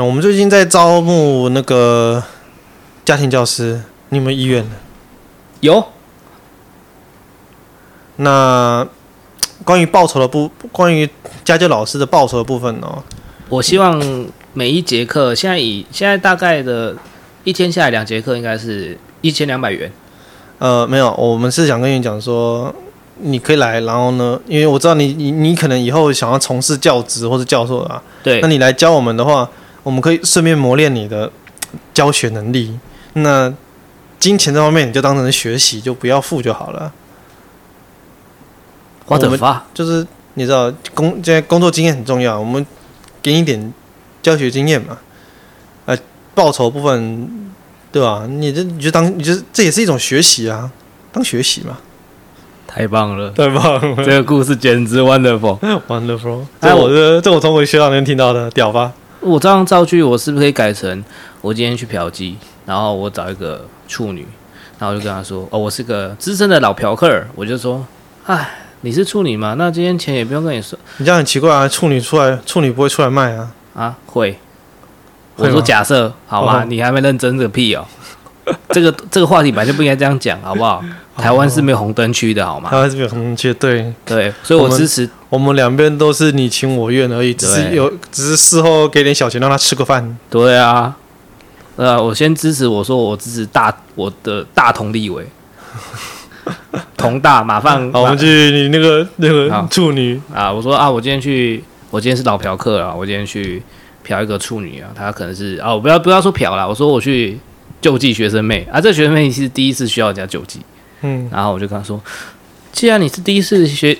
嗯，我们最近在招募那个家庭教师，你有没有意愿？有。那关于报酬的部，关于家教老师的报酬的部分哦，我希望每一节课，现在以现在大概的一天下来两节课，应该是一千两百元。呃，没有，我们是想跟你讲说，你可以来，然后呢，因为我知道你你你可能以后想要从事教职或者教授啊，对，那你来教我们的话，我们可以顺便磨练你的教学能力。那金钱这方面你就当成学习，就不要付就好了。我的发就是你知道工现在工作经验很重要，我们给你一点教学经验嘛，呃，报酬部分。对吧？你这你就当你就这也是一种学习啊，当学习嘛。太棒了，太棒了！这个故事简直 wonderful，wonderful。这我这这我从我学长那边听到的，屌吧？我这样造句，我是不是可以改成我今天去嫖妓，然后我找一个处女，然后我就跟他说：“哦，我是个资深的老嫖客。”我就说：“哎，你是处女吗？那今天钱也不用跟你说。”你这样很奇怪啊！处女出来，处女不会出来卖啊？啊，会。我说假设好吗？你还没认真这个屁哦！这个这个话题本来就不应该这样讲，好不好？台湾是没有红灯区的，好吗？台湾是没有红灯区，对对，所以我支持。我们两边都是你情我愿而已，只是有只是事后给点小钱让他吃个饭。对啊，呃，我先支持，我说我支持大我的大同立委，同大马放。好，我们去你那个那个处女啊！我说啊，我今天去，我今天是老嫖客啊，我今天去。嫖一个处女啊，她可能是哦，不要不要说嫖了，我说我去救济学生妹。啊，这学生妹是第一次需要人家救济，嗯，然后我就跟她说，既然你是第一次学，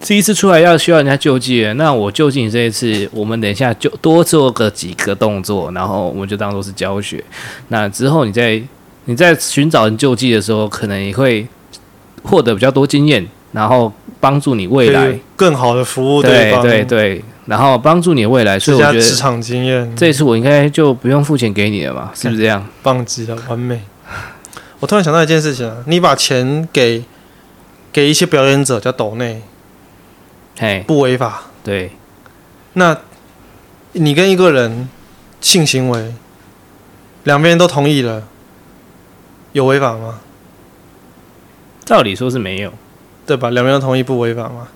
第一次出来要需要人家救济，那我救济你这一次，我们等一下就多做个几个动作，然后我们就当做是教学，那之后你在你在寻找人救济的时候，可能也会获得比较多经验，然后帮助你未来。更好的服务对对对。对然后帮助你的未来，所以我觉得职场经验这一次我应该就不用付钱给你了吧，是不是这样？棒极了，完美。我突然想到一件事情啊，你把钱给给一些表演者叫抖内，嘿，不违法。对。那你跟一个人性行为，两边都同意了，有违法吗？照理说是没有，对吧？两边都同意不违法吗？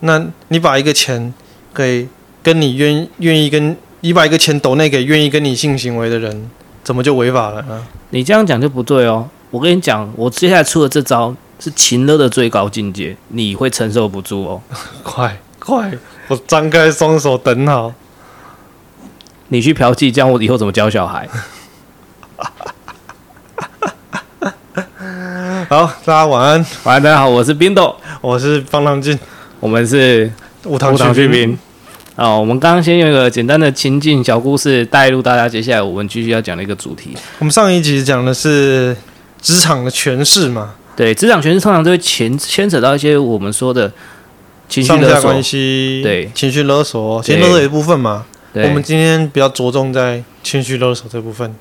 那你把一个钱。给跟你愿愿意跟你把一个钱抖内给愿意跟你性行为的人，怎么就违法了呢？你这样讲就不对哦。我跟你讲，我接下来出的这招是情勒的最高境界，你会承受不住哦。快快，我张开双手等好。你去嫖妓，这样我以后怎么教小孩？好，大家晚安，晚安，大家好，我是冰豆，我是方唐镜，我们是。无糖去冰啊！我们刚刚先用一个简单的情境小故事带入大家，接下来我们继续要讲的一个主题。我们上一集讲的是职场的权势嘛？对，职场权势通常都会牵牵扯到一些我们说的情绪勒索关系，对，情绪勒索，情绪勒索的一部分嘛。我们今天比较着重在情绪勒索这部分，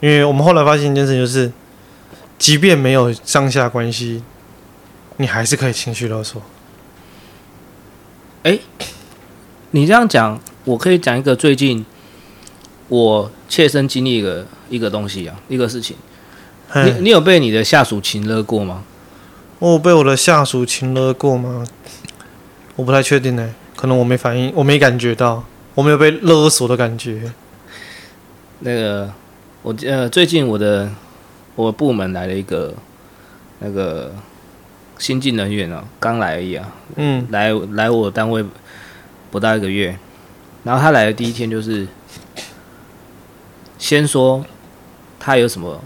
因为我们后来发现一件事，就是即便没有上下关系，你还是可以情绪勒索。哎，你这样讲，我可以讲一个最近我切身经历的一个东西啊，一个事情。你你有被你的下属情勒过吗？我有被我的下属情勒过吗？我不太确定呢，可能我没反应，我没感觉到，我没有被勒索的感觉。那个，我呃，最近我的我部门来了一个那个。新进人员哦，刚来而已啊。嗯，来来我单位不到一个月，然后他来的第一天就是先说他有什么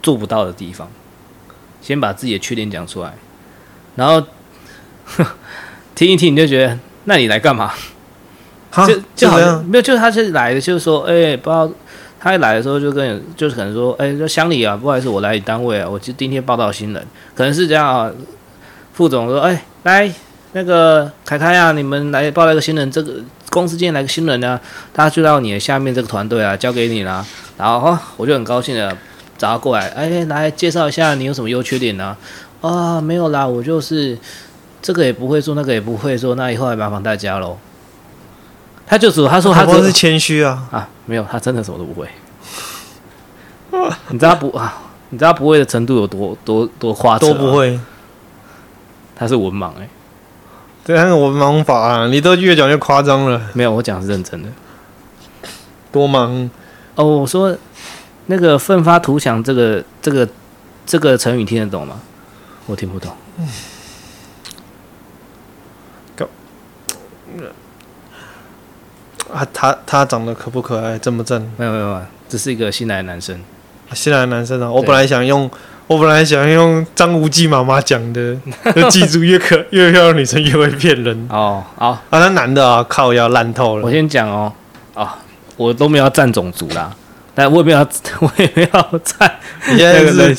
做不到的地方，先把自己的缺点讲出来，然后 听一听你就觉得，那你来干嘛？就就好像没有，就是他是来的，就是说，哎、欸，不知道他一来的时候就跟你，就是可能说，哎、欸，说乡里啊，不好意思，我来你单位啊，我今今天报道新人。可能是这样啊，副总说：“哎，来那个凯凯啊，你们来报来个新人，这个公司今天来个新人啊，他就到你的下面这个团队啊，交给你了。然后，我就很高兴的找他过来，哎，来介绍一下你有什么优缺点呢？啊，没有啦，我就是这个也不会做，那个也不会做，那以后还麻烦大家喽。他就说他说他不是谦虚啊啊，没有，他真的什么都不会。你知道不啊？你知道不会的程度有多多多夸张？都不会。他是文盲哎、欸，对，他是文盲法啊，你都越讲越夸张了。没有，我讲的是认真的。多忙哦！我说那个奋发图强，这个这个这个成语听得懂吗？我听不懂。嗯啊，他他长得可不可爱？正不正？没有没有没有，这是一个新来的男生。啊、新来的男生啊！我本来想用，我本来想用张无忌妈妈讲的，就记住越可越漂亮女生越会骗人。哦，好啊，那男的啊，靠要烂透了。我先讲哦，啊、哦，我都没有占种族啦，但我也没有，我也没有占。你现在是？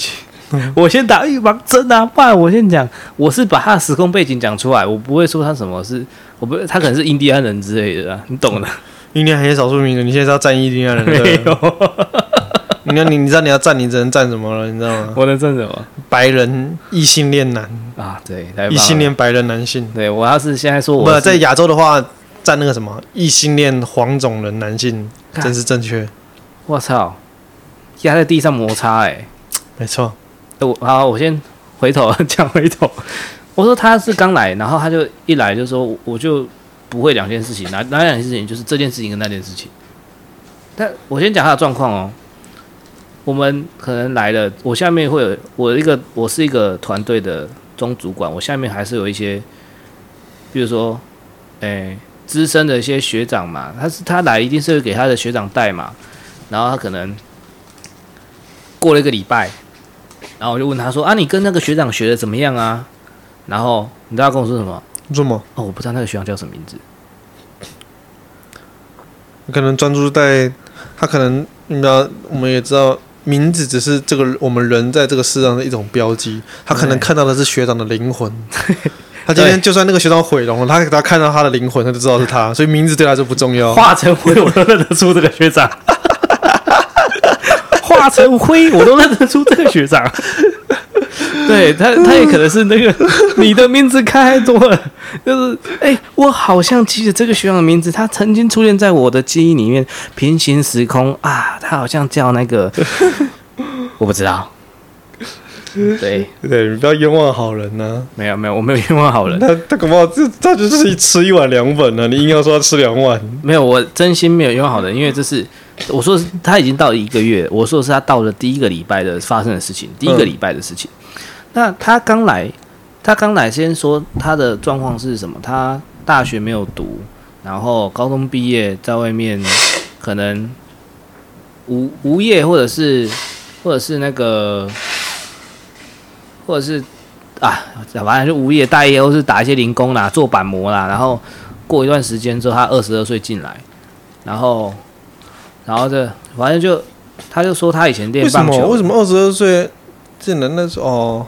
我先打预防针啊！不然我先讲，我是把他的时空背景讲出来，我不会说他什么是，我不，他可能是印第安人之类的，啊你懂的。印第安人少数民族，你现在是要占印第安人？没有。你看，你你知道你要站，你只能站什么了？你知道吗？我能站什么？白人异性恋男啊，对，异性恋白人男性。对，我要是现在说我，不在亚洲的话，站那个什么异性恋黄种人男性，真是正确。我操，压在地上摩擦，哎，没错。我好，我先回头 讲回头。我说他是刚来，然后他就一来就说，我就不会两件事情，哪哪两件事情？就是这件事情跟那件事情。但我先讲他的状况哦。我们可能来了，我下面会有我一个，我是一个团队的中主管，我下面还是有一些，比如说，诶，资深的一些学长嘛，他是他来一定是会给他的学长带嘛，然后他可能过了一个礼拜。然后我就问他说：“啊，你跟那个学长学的怎么样啊？”然后你知道他跟我说什么？什么？哦，我不知道那个学长叫什么名字。可能专注在他，可能你知道，我们也知道，名字只是这个我们人在这个世上的一种标记。他可能看到的是学长的灵魂。他今天就算那个学长毁容了，他他看到他的灵魂，他就知道是他，所以名字对他就不重要。化成灰我都认得出这个学长。化成灰，我都认得出这个学长。对他，他也可能是那个 你的名字开太多了。就是，哎、欸，我好像记得这个学长的名字，他曾经出现在我的记忆里面，平行时空啊，他好像叫那个，我不知道。对对，你不要冤枉好人呢、啊！没有没有，我没有冤枉好人。他他恐怕这他就是吃一碗凉粉呢、啊。你硬要说他吃两碗，没有，我真心没有冤枉好人，因为这是。我说他已经到了一个月，我说的是他到了第一个礼拜的发生的事情，第一个礼拜的事情。嗯、那他刚来，他刚来，先说他的状况是什么？他大学没有读，然后高中毕业，在外面可能无无业，或者是或者是那个，或者是啊，反正就无业待业，或是打一些零工啦，做板模啦。然后过一段时间之后，他二十二岁进来，然后。然后这反正就，他就说他以前练棒球，为什么二十二岁进来那时候？哦，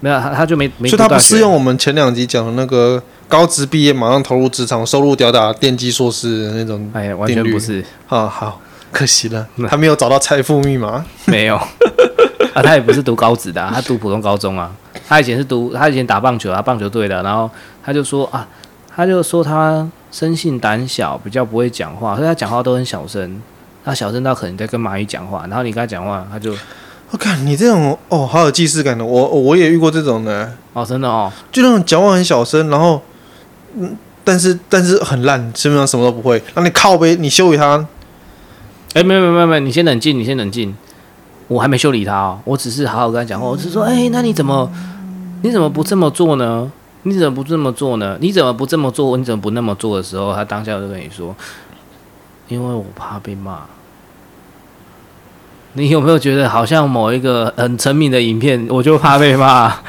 没有他他就没没，就他不适用我们前两集讲的那个高职毕业马上投入职场，收入吊打电机硕士的那种，哎呀，完全不是。啊，好可惜了，他没有找到财富密码，没有。啊，他也不是读高职的，啊，他读普通高中啊，他以前是读他以前打棒球啊，棒球队的，然后他就说啊，他就说他生性胆小，比较不会讲话，所以他讲话都很小声。他小声到可能在跟蚂蚁讲话，然后你跟他讲话，他就，我看你这种哦，好有既视感的，我我也遇过这种的，哦，真的哦，就那种讲话很小声，然后，嗯，但是但是很烂，基本上什么都不会，那你靠呗，你修理他，哎、欸，没有没有没有没，你先冷静，你先冷静，我还没修理他哦，我只是好好跟他讲话，我只是说，哎、欸，那你怎么，你怎么不这么做呢？你怎么不这么做呢？你怎么不这么做？你怎么不那么做的时候，他当下就跟你说。因为我怕被骂，你有没有觉得好像某一个很沉迷的影片，我就怕被骂？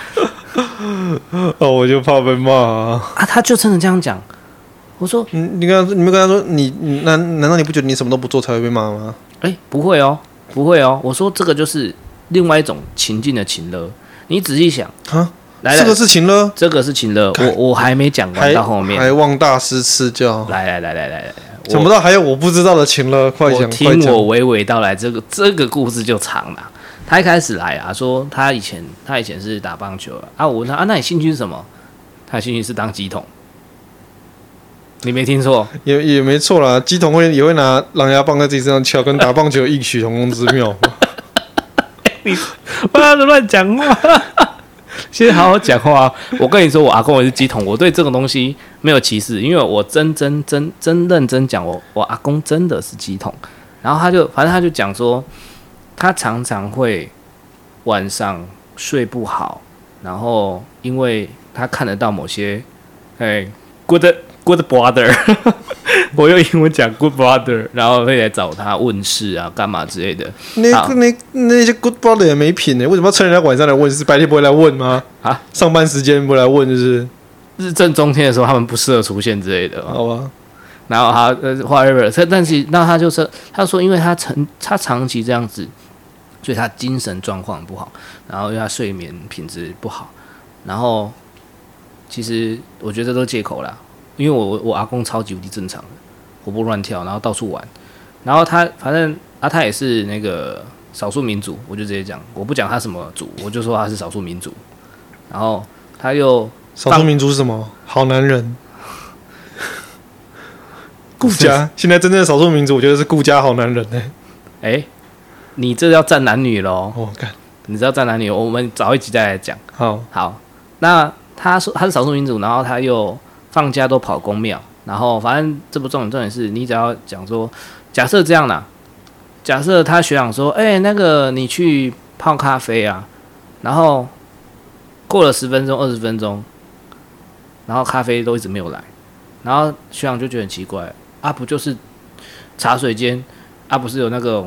哦，我就怕被骂啊！啊，他就真的这样讲。我说，你你跟他，你没跟他说，你难难道你不觉得你什么都不做才会被骂吗？哎，不会哦，不会哦。我说这个就是另外一种情境的情乐。你仔细想啊，来，来，这个是情勒，这个是情勒。我我还没讲完到后面，还望大师赐教。来来来来来来。想不到还有我不知道的情了，快讲！我听我娓娓道来，这个这个故事就长了。他一开始来啊，说他以前他以前是打棒球啊。我问他啊，那你兴趣是什么？他的兴趣是当鸡桶。你没听错，也也没错啦。鸡桶会也会拿狼牙棒在自己身上敲，跟打棒球有异曲同工之妙。你不要乱讲话，先好好讲话。我跟你说，我阿公也是鸡桶，我对这种东西没有歧视，因为我真真真真认真讲，我我阿公真的是鸡桶。然后他就反正他就讲说，他常常会晚上睡不好，然后因为他看得到某些，哎，good good brother，我用英文讲 good brother，然后会来找他问事啊，干嘛之类的。那那那些 good brother 也没品呢，为什么要趁人家晚上来问是？白天不会来问吗？啊，上班时间不来问就是日正中天的时候，他们不适合出现之类的。好吧。然后他呃，whatever，他但是那他就是他说，因为他长他长期这样子，所以他精神状况不好，然后因为他睡眠品质不好，然后其实我觉得这都借口啦，因为我我阿公超级无敌正常的，活蹦乱跳，然后到处玩，然后他反正啊，他也是那个少数民族，我就直接讲，我不讲他什么族，我就说他是少数民族，然后他又少数民族是什么？好男人。顾家，现在真正的少数民族，我觉得是顾家好男人呢、欸。哎、欸，你这要站男女喽？哦，干，你知道站男女？我们早一集再来讲。好，好。那他说他是少数民族，然后他又放假都跑公庙，然后反正这不重点，重点是你只要讲说，假设这样啦，假设他学长说，哎、那个你去泡咖啡啊，然后过了十分钟、二十分钟，然后咖啡都一直没有来，然后学长就觉得很奇怪。啊，不就是茶水间啊？不是有那个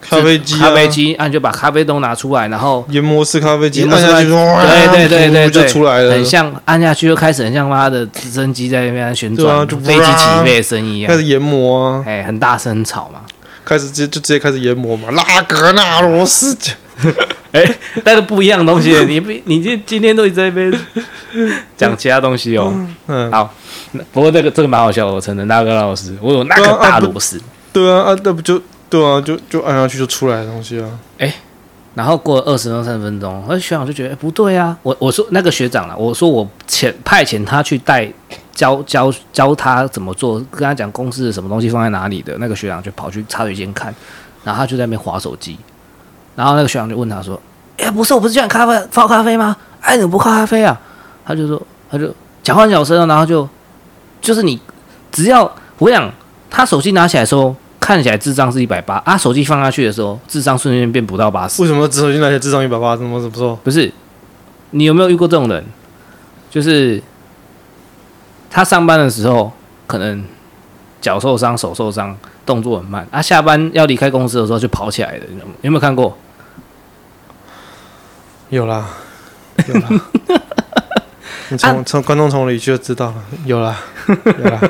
咖啡机、啊？咖啡机，啊，你就把咖啡都拿出来，然后研磨式咖啡机按下去，对对对对就出来了，很像按下去就开始很像妈的直升机在那边旋转，啊、就飞机起飞的声音一样，开始研磨啊，哎，很大声吵嘛，开始直接就直接开始研磨嘛，拉格纳罗斯，哎，那个不一样的东西，你不，你今今天都一直在那边 讲其他东西哦，嗯，好。不过这个这个蛮好笑的，我承认拉格纳老师，我有那个大螺丝，对啊，啊，那不就对啊，就就按下去就出来的东西啊。哎，然后过了二十到三十分钟，那学长就觉得哎不对啊，我我说那个学长了，我说我遣派遣他去带教教教他怎么做，跟他讲公司的什么东西放在哪里的，那个学长就跑去茶水间看，然后他就在那边划手机，然后那个学长就问他说，哎不是，我不是叫你咖啡泡咖啡吗？哎你不泡咖啡啊？他就说他就讲话很小声，然后就。就是你，只要我想他手机拿起来的时候，看起来智商是一百八啊，手机放下去的时候，智商瞬间变不到八十。为什么手机拿起来智商一百八？怎么怎么说？不是，你有没有遇过这种人？就是他上班的时候可能脚受伤、手受伤，动作很慢啊，下班要离开公司的时候就跑起来的，有没有看过？有啦，有啦。你从从观众从里就知道了，有啦，有啦，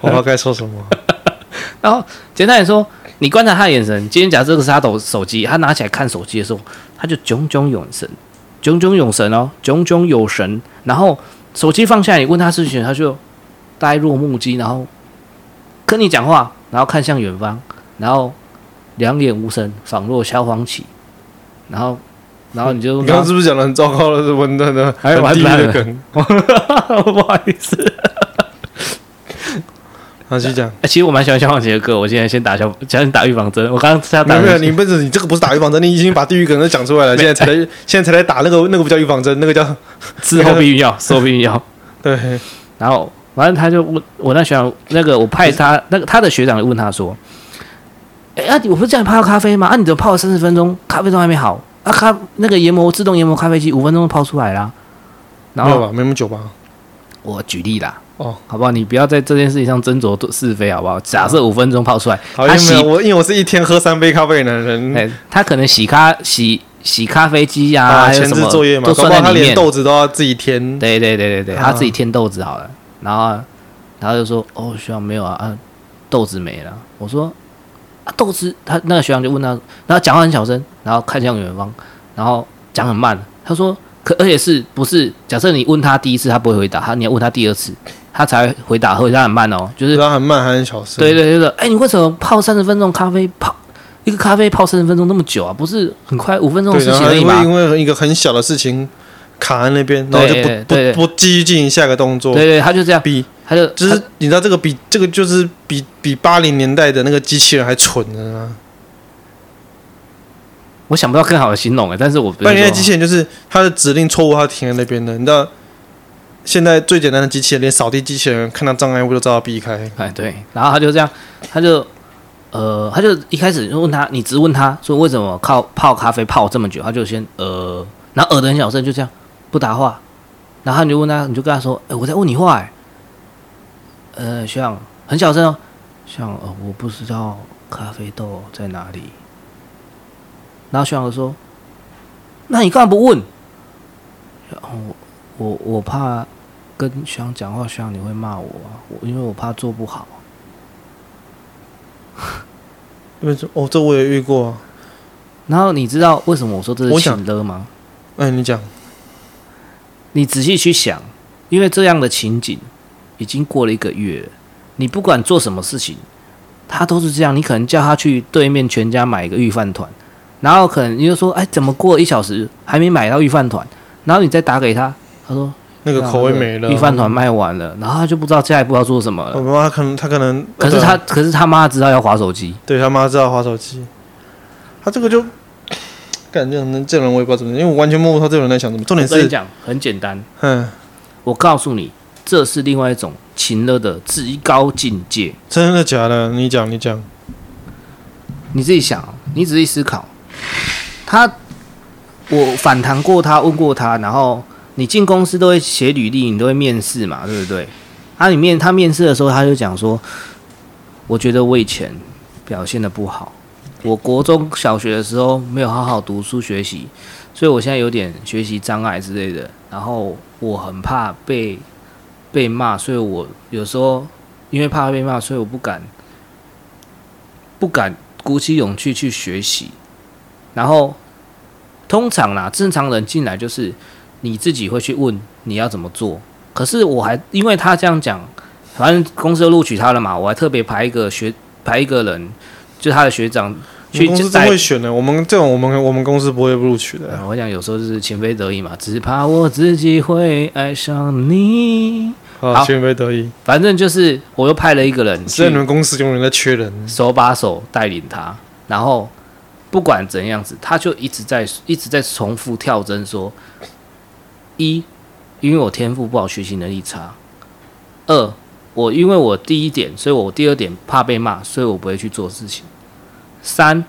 我不知道该说什么。然后简单来说，你观察他的眼神。今天假设这个是他抖手机，他拿起来看手机的时候，他就炯炯有神，炯炯有神哦，炯炯有神。然后手机放下，你问他事情，他就呆若木鸡，然后跟你讲话，然后看向远方，然后两眼无神，仿若消防旗，然后。然后你就，你刚刚是不是讲的很糟糕的？是文的呢？还有地狱的梗，不好意思。继续讲。其实我蛮喜欢消防杰的歌，我现在先打消，先打预防针。我刚刚是要打。没有，你不是你这个不是打预防针，你已经把地狱梗都讲出来了。现在才来，现在才来打那个那个不叫预防针，那个叫 事后避孕药，事后避孕药。对。然后反正，他就问我那学长，那个我派他那个他的学长就问他说：“哎啊，我不是叫你泡咖啡吗？啊，你怎么泡了三十分钟，咖啡都还没好？”啊，咖那个研磨自动研磨咖啡机五分钟就泡出来了，然后没有吧？没那么久吧？我举例啦，哦，好不好？你不要在这件事情上斟酌是非，好不好？假设五分钟泡出来，好，他洗我，因为我是一天喝三杯咖啡的人，哎，他可能洗咖洗洗咖啡机呀，啊，前置作业嘛，都算在里面，他连豆子都要自己添，对对对对对，他自己添豆子好了，然后然后就说哦，学长没有啊，啊，豆子没了，我说。啊，豆子，他那个学长就问他，然后讲话很小声，然后看向远方，然后讲很慢。他说，可而且是不是？假设你问他第一次，他不会回答，他你要问他第二次，他才回答，回答很慢哦，就是他很慢，还很小声。对对对对，哎，你为什么泡三十分钟咖啡泡一个咖啡泡三十分钟那么久啊？不是很快五分钟的事情而已吗？因为一个很小的事情卡在那边，然后就不不不继续进行下个动作。对对，他就这样比。他就就是你知道这个比这个就是比比八零年代的那个机器人还蠢的啊！我想不到更好的形容哎，但是我八零年代机器人就是他的指令错误，他停在那边的。你知道，现在最简单的机器人，连扫地机器人看到障碍物都知道避开。哎，对，然后他就这样，他就呃，他就一开始就问他，你质问他说为什么靠泡咖啡泡这么久，他就先呃，然后呃的很小声，就这样不答话。然后你就问他，你就跟他说，哎，我在问你话哎。呃，像很小声哦，像呃，我不知道咖啡豆在哪里。然后学长说：“那你干嘛不问？”然后我我我怕跟学长讲话，学长你会骂我啊，我因为我怕做不好。因 为这哦，这我也遇过啊。然后你知道为什么我说这是情勒吗？哎，你讲。你仔细去想，因为这样的情景已经过了一个月了，你不管做什么事情，他都是这样。你可能叫他去对面全家买一个御饭团。然后可能你就说，哎，怎么过了一小时还没买到御饭团？然后你再打给他，他说那个口味没了，御饭团卖完了。然后他就不知道下一步要做什么了。我妈可能他可能，可是他可是他妈知道要划手机，对他妈知道划手机。他这个就感觉能这人我也不知道怎么，因为我完全摸不透这个人在想什么。重点是讲很简单，嗯，我告诉你，这是另外一种情乐的至高境界。真的假的？你讲你讲，你自己想，你仔细思考。他，我反弹过他，问过他，然后你进公司都会写履历，你都会面试嘛，对不对？他里面他面试的时候，他就讲说，我觉得我以前表现得不好，我国中小学的时候没有好好读书学习，所以我现在有点学习障碍之类的，然后我很怕被被骂，所以我有时候因为怕被骂，所以我不敢不敢鼓起勇气去学习，然后。通常啦，正常人进来就是你自己会去问你要怎么做。可是我还因为他这样讲，反正公司都录取他了嘛，我还特别排一个学排一个人，就他的学长去。公司真会选的，我们这种我们我们公司不会录取的。嗯，我想有时候就是情非得已嘛，只怕我自己会爱上你。好，情非得已，反正就是我又派了一个人，所以你们公司永远在缺人，手把手带领他，然后。不管怎样子，他就一直在一直在重复跳针说：一，因为我天赋不好，学习能力差；二，我因为我第一点，所以我第二点怕被骂，所以我不会去做事情；三，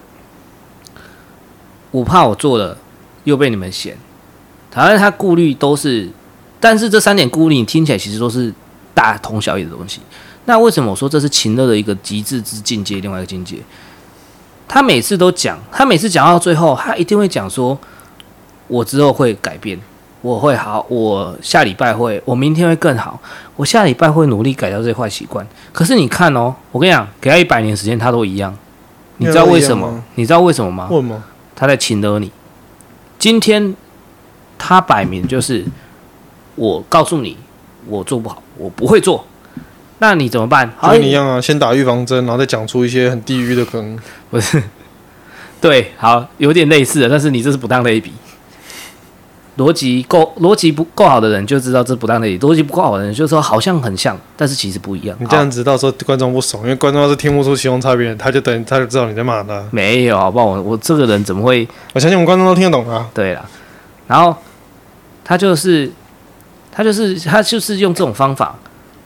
我怕我做了又被你们嫌。反正他顾虑都是，但是这三点顾虑你听起来其实都是大同小异的东西。那为什么我说这是情乐的一个极致之境界？另外一个境界。他每次都讲，他每次讲到最后，他一定会讲说：“我之后会改变，我会好，我下礼拜会，我明天会更好，我下礼拜会努力改掉这些坏习惯。”可是你看哦，我跟你讲，给他一百年时间，他都一样。你知道为什么？你知道为什么吗？为什么？他在情勒你。今天他摆明就是，我告诉你，我做不好，我不会做。那你怎么办？跟你一样啊，先打预防针，然后再讲出一些很地狱的坑。不是，对，好，有点类似的，但是你这是不当类比。逻辑够，逻辑不够好的人就知道这不当那里；逻辑不够好的人就说好像很像，但是其实不一样。你这样子到时候观众不爽，因为观众要是听不出其中差别，他就等他就知道你在骂他。没有，好不好？我我这个人怎么会？我相信我们观众都听得懂啊。对了，然后他就是他就是他就是用这种方法。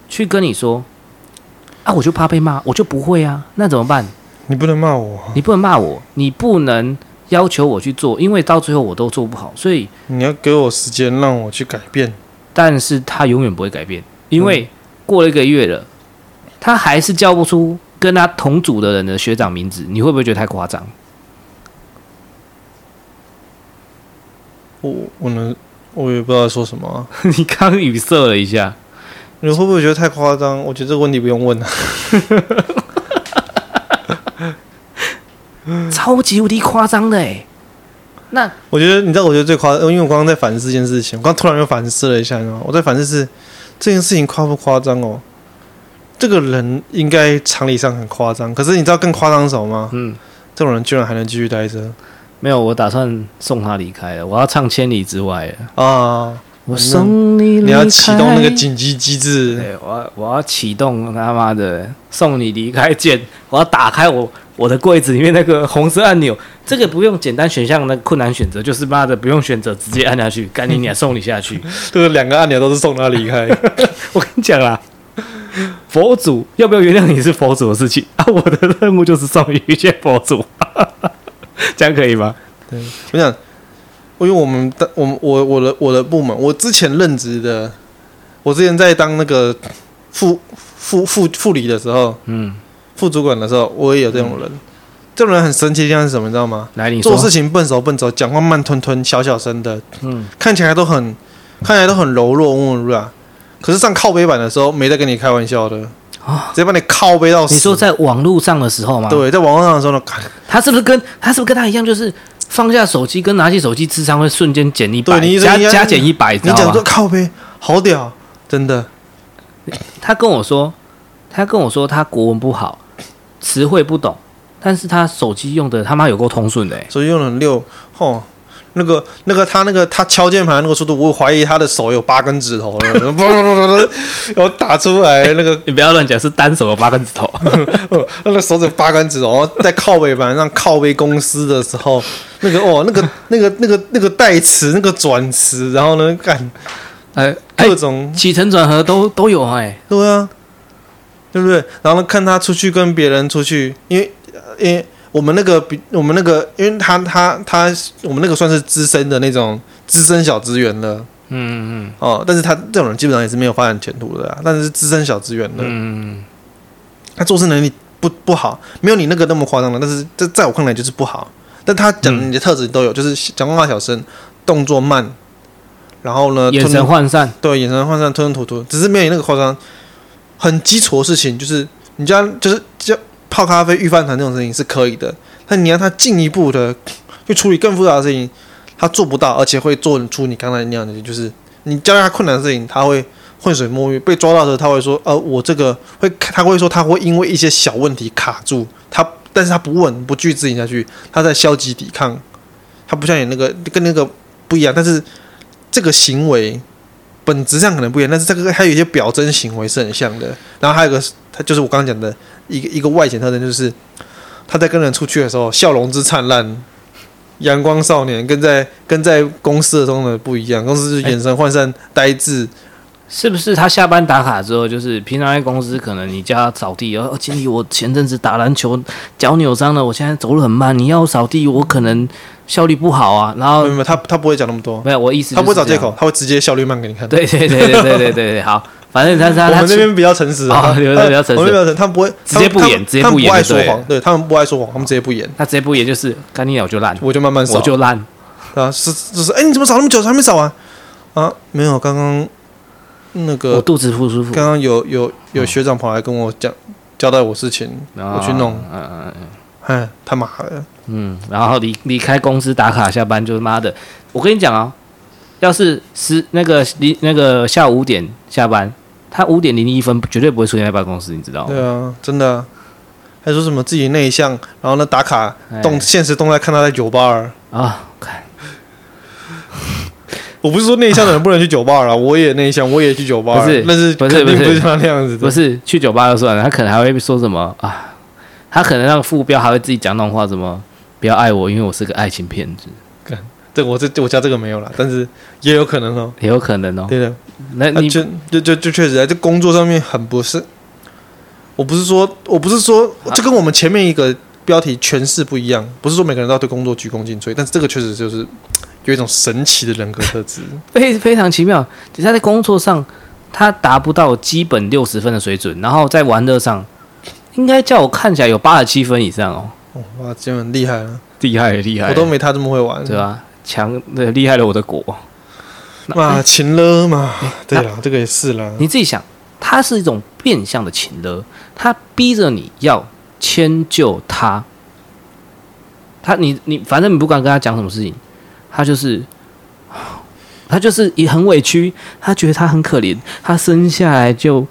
去跟你说啊，我就怕被骂，我就不会啊，那怎么办？你不能骂我，你不能骂我，你不能要求我去做，因为到最后我都做不好，所以你要给我时间让我去改变。但是他永远不会改变，因为过了一个月了，他还是叫不出跟他同组的人的学长名字，你会不会觉得太夸张？我我能，我也不知道说什么啊。你刚语塞了一下。你会不会觉得太夸张？我觉得这个问题不用问了，超级无敌夸张的哎！那我觉得你知道，我觉得最夸张，因为我刚刚在反思这件事情，我刚突然又反思了一下，我在反思是这件事情夸不夸张哦？这个人应该常理上很夸张，可是你知道更夸张什么吗？嗯，这种人居然还能继续待着？没有，我打算送他离开了，我要唱千里之外了啊！我送你离开，你要启动那个紧急机制。对，我要我要启动他妈的送你离开键，我要打开我我的柜子里面那个红色按钮。这个不用简单选项，那个困难选择就是妈的不用选择，直接按下去，赶紧你送你下去。这个两个按钮都是送他离开。我跟你讲啦，佛祖要不要原谅你是佛祖的事情啊，我的任务就是送你一切佛祖，这样可以吗？对，我想。因为我们的我我我的我的部门，我之前任职的，我之前在当那个副副副副理的时候，嗯，副主管的时候，我也有这种人。嗯、这种人很神奇的地方是什么？你知道吗？来，你。做事情笨手笨脚，讲话慢吞吞、小小声的，嗯，看起来都很看起来都很柔弱、温文儒雅。可是上靠背板的时候，没在跟你开玩笑的啊，直接把你靠背到死。你说在网络上的时候吗？对，在网络上的时候呢，他是不是跟他是不是跟他一样，就是？放下手机跟拿起手机，智商会瞬间减一百，加加减一百，你讲说靠呗，好屌，真的。他跟我说，他跟我说他国文不好，词汇不懂，但是他手机用的他妈有够通顺的，欸，手机用的很溜，吼。那个、那个，他那个他敲键盘那个速度，我怀疑他的手有八根指头 了，我打出来那个，你不要乱讲，是单手有八根指头，那个手指八根指头，然后在靠背板上靠背公司的时候，那个哦，那个、那个、那个、那个代词，那个转词，然后呢，干，哎，各种起承转合都都有哎，对啊，对不对？然后看他出去跟别人出去，因为因为。我们那个比我们那个，因为他他他，我们那个算是资深的那种资深小职员了，嗯嗯嗯，哦，但是他这种人基本上也是没有发展前途的，但是资深小职员的，嗯嗯，他做事能力不不好，没有你那个那么夸张了，但是这在我看来就是不好。但他讲你的特质都有，就是讲话小声，动作慢，然后呢，眼神涣散，对，眼神涣散，吞吞吐吐，只是没有你那个夸张，很基础的事情，就是你家就是叫。泡咖啡、预饭团这种事情是可以的，但你让他进一步的去处理更复杂的事情，他做不到，而且会做出你刚才那样的，就是你教他困难的事情，他会浑水摸鱼，被抓到的时候他会说：“呃，我这个会，他会说他会因为一些小问题卡住他，但是他不问，不拒之下去，他在消极抵抗，他不像你那个跟那个不一样，但是这个行为本质上可能不一样，但是这个还有一些表征行为是很像的。然后还有个，他就是我刚刚讲的。”一个一个外显特征就是他在跟人出去的时候笑容之灿烂阳光少年跟在跟在公司的中的不一样公司眼神涣散呆滞。是不是他下班打卡之后就是平常在公司可能你家扫地哦经理我前阵子打篮球脚扭伤了我现在走路很慢你要扫地我可能效率不好啊然后他他不会讲那么多。没有我意思他不会找借口他会直接效率慢给你看。对对对对对对好。反正他他我们那边比较诚实啊，比较诚实，比较诚实，他们不会直接不演，直接不演，不爱说谎，对他们不爱说谎，他们直接不演，他直接不演就是干你鸟就烂，我就慢慢扫，我就烂。啊，是就是，哎，你怎么扫那么久还没扫完？啊？没有，刚刚那个我肚子不舒服，刚刚有有有学长跑来跟我讲交代我事情，我去弄，嗯嗯嗯，哎，他妈的，嗯，然后离离开公司打卡下班就是妈的，我跟你讲啊。要是十那个离那个下午五点下班，他五点零一分绝对不会出现在办公室，你知道吗？对啊，真的、啊。还说什么自己内向，然后呢打卡动现实动态，看他在酒吧啊。看，我不是说内向的人不能去酒吧了，我也内向，我也去酒吧。不是，但是肯定不是他那样子的。不是去酒吧就算了，他可能还会说什么啊？他可能那个副标还会自己讲那种话，什么不要爱我，因为我是个爱情骗子。这我这我家这个没有了，但是也有可能哦，也有可能哦。对的，那你就就就就确实在这工作上面很不是。我不是说，我不是说，这跟我们前面一个标题诠释不一样。不是说每个人都要对工作鞠躬尽瘁，但是这个确实就是有一种神奇的人格特质，非非常奇妙。其实他在工作上他达不到基本六十分的水准，然后在玩乐上应该叫我看起来有八十七分以上哦。哦哇，这样很厉害啊，厉害厉害，我都没他这么会玩，对吧？强的厉害了我的国，嘛情勒嘛，对了，这个也是啦。你自己想，他是一种变相的情勒，他逼着你要迁就他，他你你反正你不管跟他讲什么事情，他就是他就是也很委屈，他觉得他很可怜，他生下来就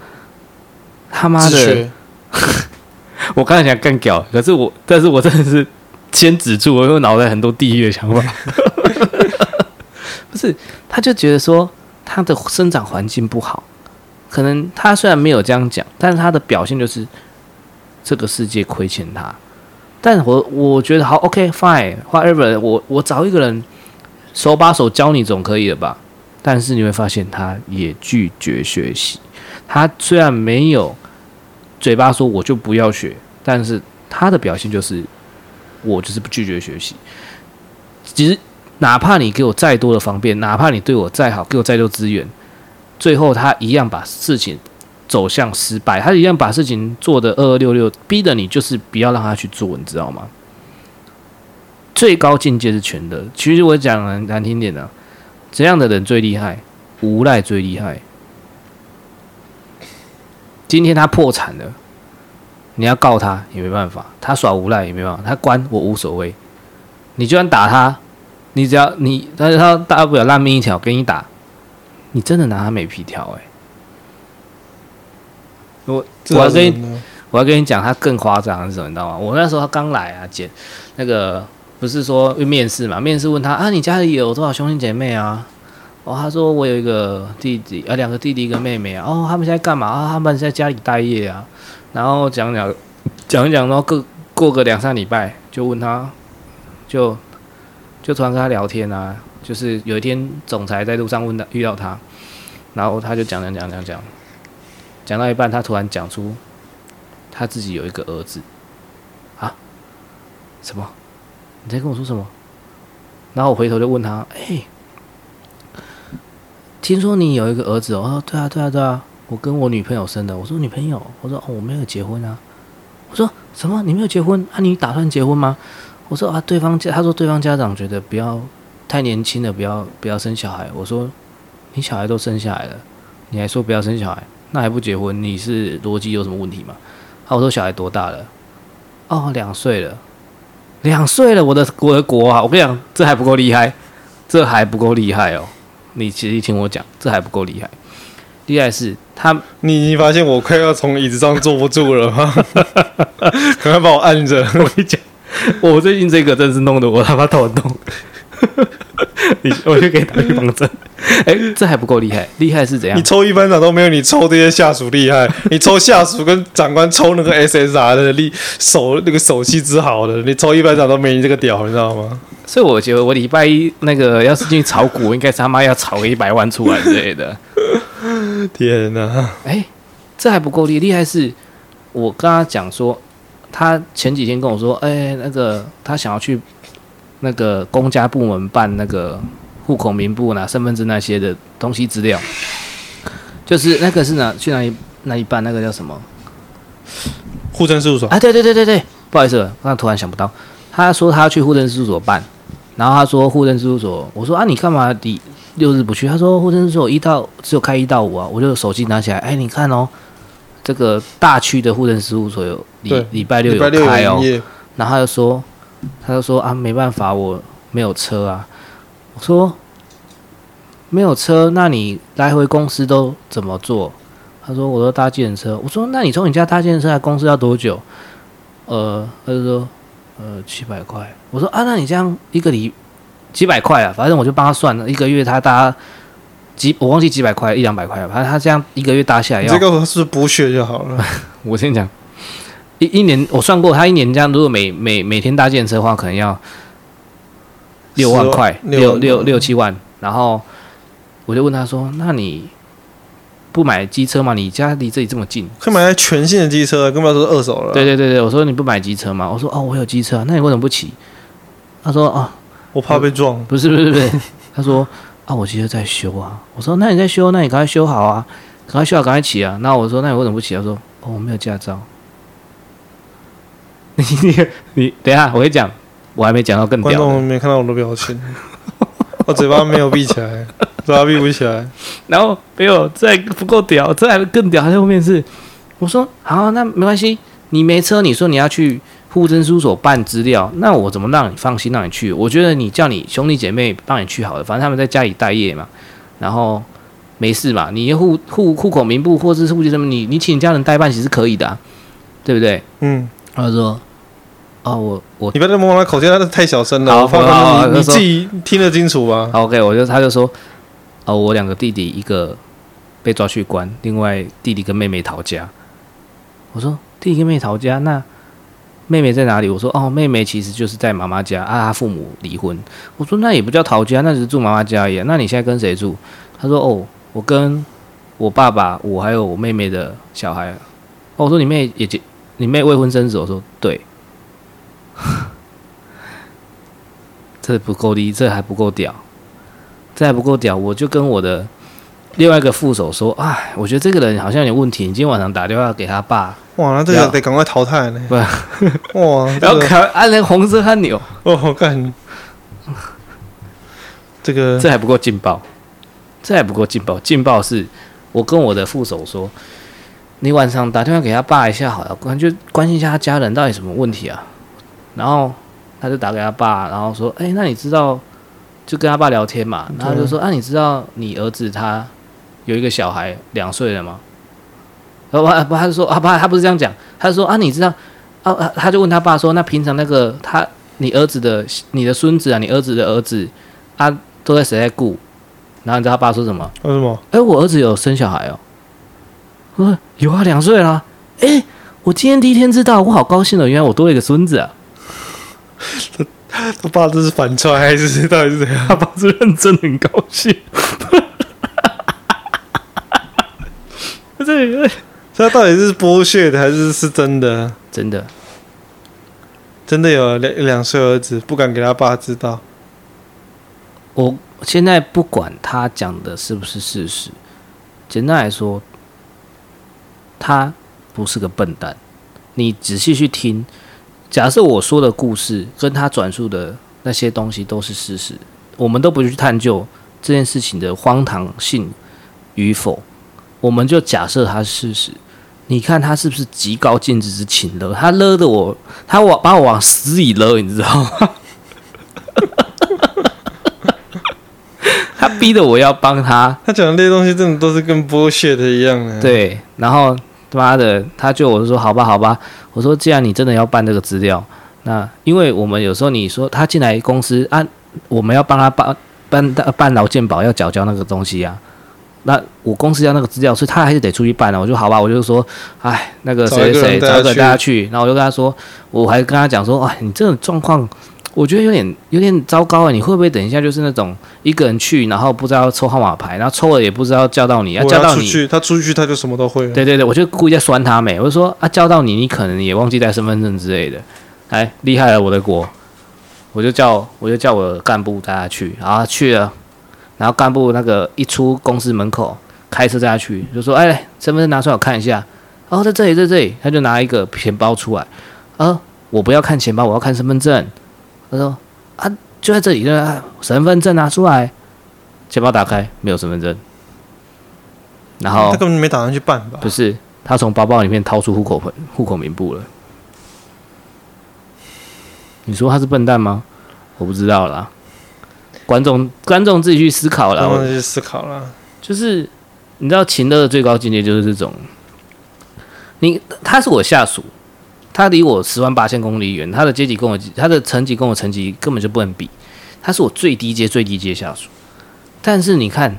他妈的，我刚才想干屌，可是我但是我真的是先止住，我有脑袋很多地狱的想法。是，他就觉得说，他的生长环境不好，可能他虽然没有这样讲，但是他的表现就是这个世界亏欠他。但我我觉得好，OK fine，whatever，我我找一个人手把手教你总可以了吧？但是你会发现，他也拒绝学习。他虽然没有嘴巴说我就不要学，但是他的表现就是我就是不拒绝学习。其实，哪怕你给我再多的方便，哪怕你对我再好，给我再多资源，最后他一样把事情走向失败，他一样把事情做得二二六六，逼得你就是不要让他去做，你知道吗？最高境界是全的。其实我讲难难听点的。怎样的人最厉害？无赖最厉害。今天他破产了，你要告他也没办法，他耍无赖也没办法，他关我无所谓。你就算打他，你只要你，但是他大不了烂命一条，给你打，你真的拿他没皮条哎。我我要跟你我要跟你讲，他更夸张是什么？你知道吗？我那时候他刚来啊，姐那个。不是说面试嘛？面试问他啊，你家里有多少兄弟姐妹啊？哦，他说我有一个弟弟啊，两个弟弟一个妹妹啊。哦，他们现在干嘛啊？他们在家里待业啊。然后讲讲讲一讲，然后过过个两三礼拜，就问他，就就突然跟他聊天啊。就是有一天总裁在路上问他遇到他，然后他就讲讲讲讲讲，讲到一半，他突然讲出他自己有一个儿子啊？什么？你在跟我说什么？然后我回头就问他：“哎、听说你有一个儿子哦？”：“对啊，对啊，对啊，我跟我女朋友生的。”我说：“女朋友？”我说：“哦，我没有结婚啊。”我说：“什么？你没有结婚？啊，你打算结婚吗？”我说：“啊，对方家，他说对方家长觉得不要太年轻了，不要不要生小孩。”我说：“你小孩都生下来了，你还说不要生小孩，那还不结婚？你是逻辑有什么问题吗？”啊，我说：“小孩多大了？”哦，两岁了。两岁了，我的我的国啊！我跟你讲，这还不够厉害，这还不够厉害哦！你其实听我讲，这还不够厉害。厉害是他，你你发现我快要从椅子上坐不住了吗？赶快把我按着！我跟你讲，我最近这个真是弄得我他妈头很痛。你我就给他预防针。哎、欸，这还不够厉害，厉害是怎样？你抽一班长都没有你抽这些下属厉害。你抽下属跟长官抽那个 SSR 的力手那个手气之好的，你抽一班长都没你这个屌，你知道吗？所以我觉得我礼拜一那个要是进去炒股，应该是他妈要炒个一百万出来之类的。天哪！哎、欸，这还不够厉厉害是，我跟他讲说，他前几天跟我说，哎、欸，那个他想要去那个公家部门办那个。户口名簿拿身份证那些的东西资料，就是那个是哪去哪里哪一办？那个叫什么？户政事务所啊？对对对对对，不好意思，我刚突然想不到。他说他要去户政事务所办，然后他说户政事务所，我说啊，你干嘛第六日不去？他说户政事务所一到只有开一到五啊，我就手机拿起来，哎，你看哦，这个大区的户政事务所有礼礼拜六有开哦，然后他就说，他就说啊，没办法，我没有车啊。我说没有车，那你来回公司都怎么做？他说我都搭计程车。我说那你从你家搭计程车来公司要多久？呃，他就说呃七百块。我说啊，那你这样一个礼几百块啊？反正我就帮他算了，一个月他搭几我忘记几百块一两百块了。反正他这样一个月搭下来要，这个是补血就好了。我先讲一一年我算过，他一年这样如果每每每天搭建车的话，可能要。六万块，六六六七万，然后我就问他说：“那你不买机车吗？你家离这里这么近，可以买台全新的机车，更不要说二手了。”对对对对，我说你不买机车吗？我说：“哦，我有机车，那你为什么不骑？”他说：“哦，我怕被撞。”不是不是不是，他说：“啊，我其实在修啊。”我说：“那你在修，那你赶快修好啊，赶快修好，赶快起啊。”那我说：“那你为什么不起？”他说：“哦，我没有驾照。”你你你，等一下，我跟你讲。我还没讲到更屌的，观众没看到我的表情，我嘴巴没有闭起来，嘴巴闭不起来。然后没有，这还不够屌，这还更屌。他在后面是我说好，那没关系，你没车，你说你要去户政事务所办资料，那我怎么让你放心让你去？我觉得你叫你兄弟姐妹帮你去好了，反正他们在家里待业嘛，然后没事嘛。你户户户口名簿或者是户籍什么，你你请家人代办其实可以的啊，对不对？嗯，他说。哦，我我你不要再模仿他口气，他太小声了。好，好，你自己听得清楚吗？好，OK，我就他就说，哦，我两个弟弟，一个被抓去关，另外弟弟跟妹妹逃家。我说弟弟跟妹妹逃家，那妹妹在哪里？我说哦，妹妹其实就是在妈妈家啊，她父母离婚。我说那也不叫逃家，那只是住妈妈家一样。那你现在跟谁住？他说哦，我跟我爸爸，我还有我妹妹的小孩。哦，我说你妹也结，你妹未婚生子？我说对。这不够低，这还不够屌，这还不够屌。我就跟我的另外一个副手说：“哎，我觉得这个人好像有点问题。你今天晚上打电话给他爸。”哇，那这个得赶快淘汰呢。不，哇，然后看按那个红色按钮。哦，好干。这个这还不够劲爆，这还不够劲爆。劲爆是我跟我的副手说：“你晚上打电话给他爸一下，好了，关就关心一下他家人到底什么问题啊。”然后。他就打给他爸，然后说：“哎、欸，那你知道？就跟他爸聊天嘛。然后就说：啊，你知道你儿子他有一个小孩两岁了吗？然后不，他就说：啊，爸，他不是这样讲。他就说：啊，你知道？啊，他就问他爸说：那平常那个他，你儿子的，你的孙子啊，你儿子的儿子，啊，都在谁在顾？然后你知道他爸说什么？说什么？哎、欸，我儿子有生小孩哦。我说有啊，两岁了。哎、欸，我今天第一天知道，我好高兴哦，原来我多了一个孙子啊。”他他爸这是反串还是到底是怎样？他爸是认真很高兴。这这他到底是剥削的还是是真的？真的，真的有两两岁儿子，不敢给他爸知道。我现在不管他讲的是不是事实，简单来说，他不是个笨蛋。你仔细去听。假设我说的故事跟他转述的那些东西都是事实，我们都不去探究这件事情的荒唐性与否，我们就假设他是事实。你看他是不是极高境界之情勒？他勒的我，他往把我往死里勒，你知道吗？他逼的我要帮他。他讲的那些东西真的都是跟 bullshit 一样的。对，然后他。妈的，他就我就说好吧，好吧。我说既然你真的要办这个资料，那因为我们有时候你说他进来公司啊，我们要帮他办办办劳健保，要缴交那个东西啊。那我公司要那个资料，所以他还是得出去办了。我就好吧，我就说，哎，那个谁谁找个大家去。然后我就跟他说，我还跟他讲说，哎，你这种状况。我觉得有点有点糟糕啊！你会不会等一下就是那种一个人去，然后不知道抽号码牌，然后抽了也不知道叫到你，要叫到你，他出去他就什么都会。对对对，我就故意在酸他没，我就说啊，叫到你，你可能也忘记带身份证之类的。哎，厉害了我的国！我就叫我就叫我的干部带他去，然后去了，然后干部那个一出公司门口，开车带他去，就说哎，身份证拿出来我看一下。哦，在这里，在这里，他就拿一个钱包出来。啊，我不要看钱包，我要看身份证。他说：“啊，就在这里，呢，身份证拿出来，钱包打开，没有身份证。然后他根本没打算去办吧？不是，他从包包里面掏出户口本、户口名簿了。你说他是笨蛋吗？我不知道啦。观众，观众自己去思考了。观众自己去思考了。就是你知道，秦乐的最高境界就是这种。你，他是我下属。”他离我十万八千公里远，他的阶级跟我，他的层级跟我层级根本就不能比。他是我最低阶最低阶下属，但是你看，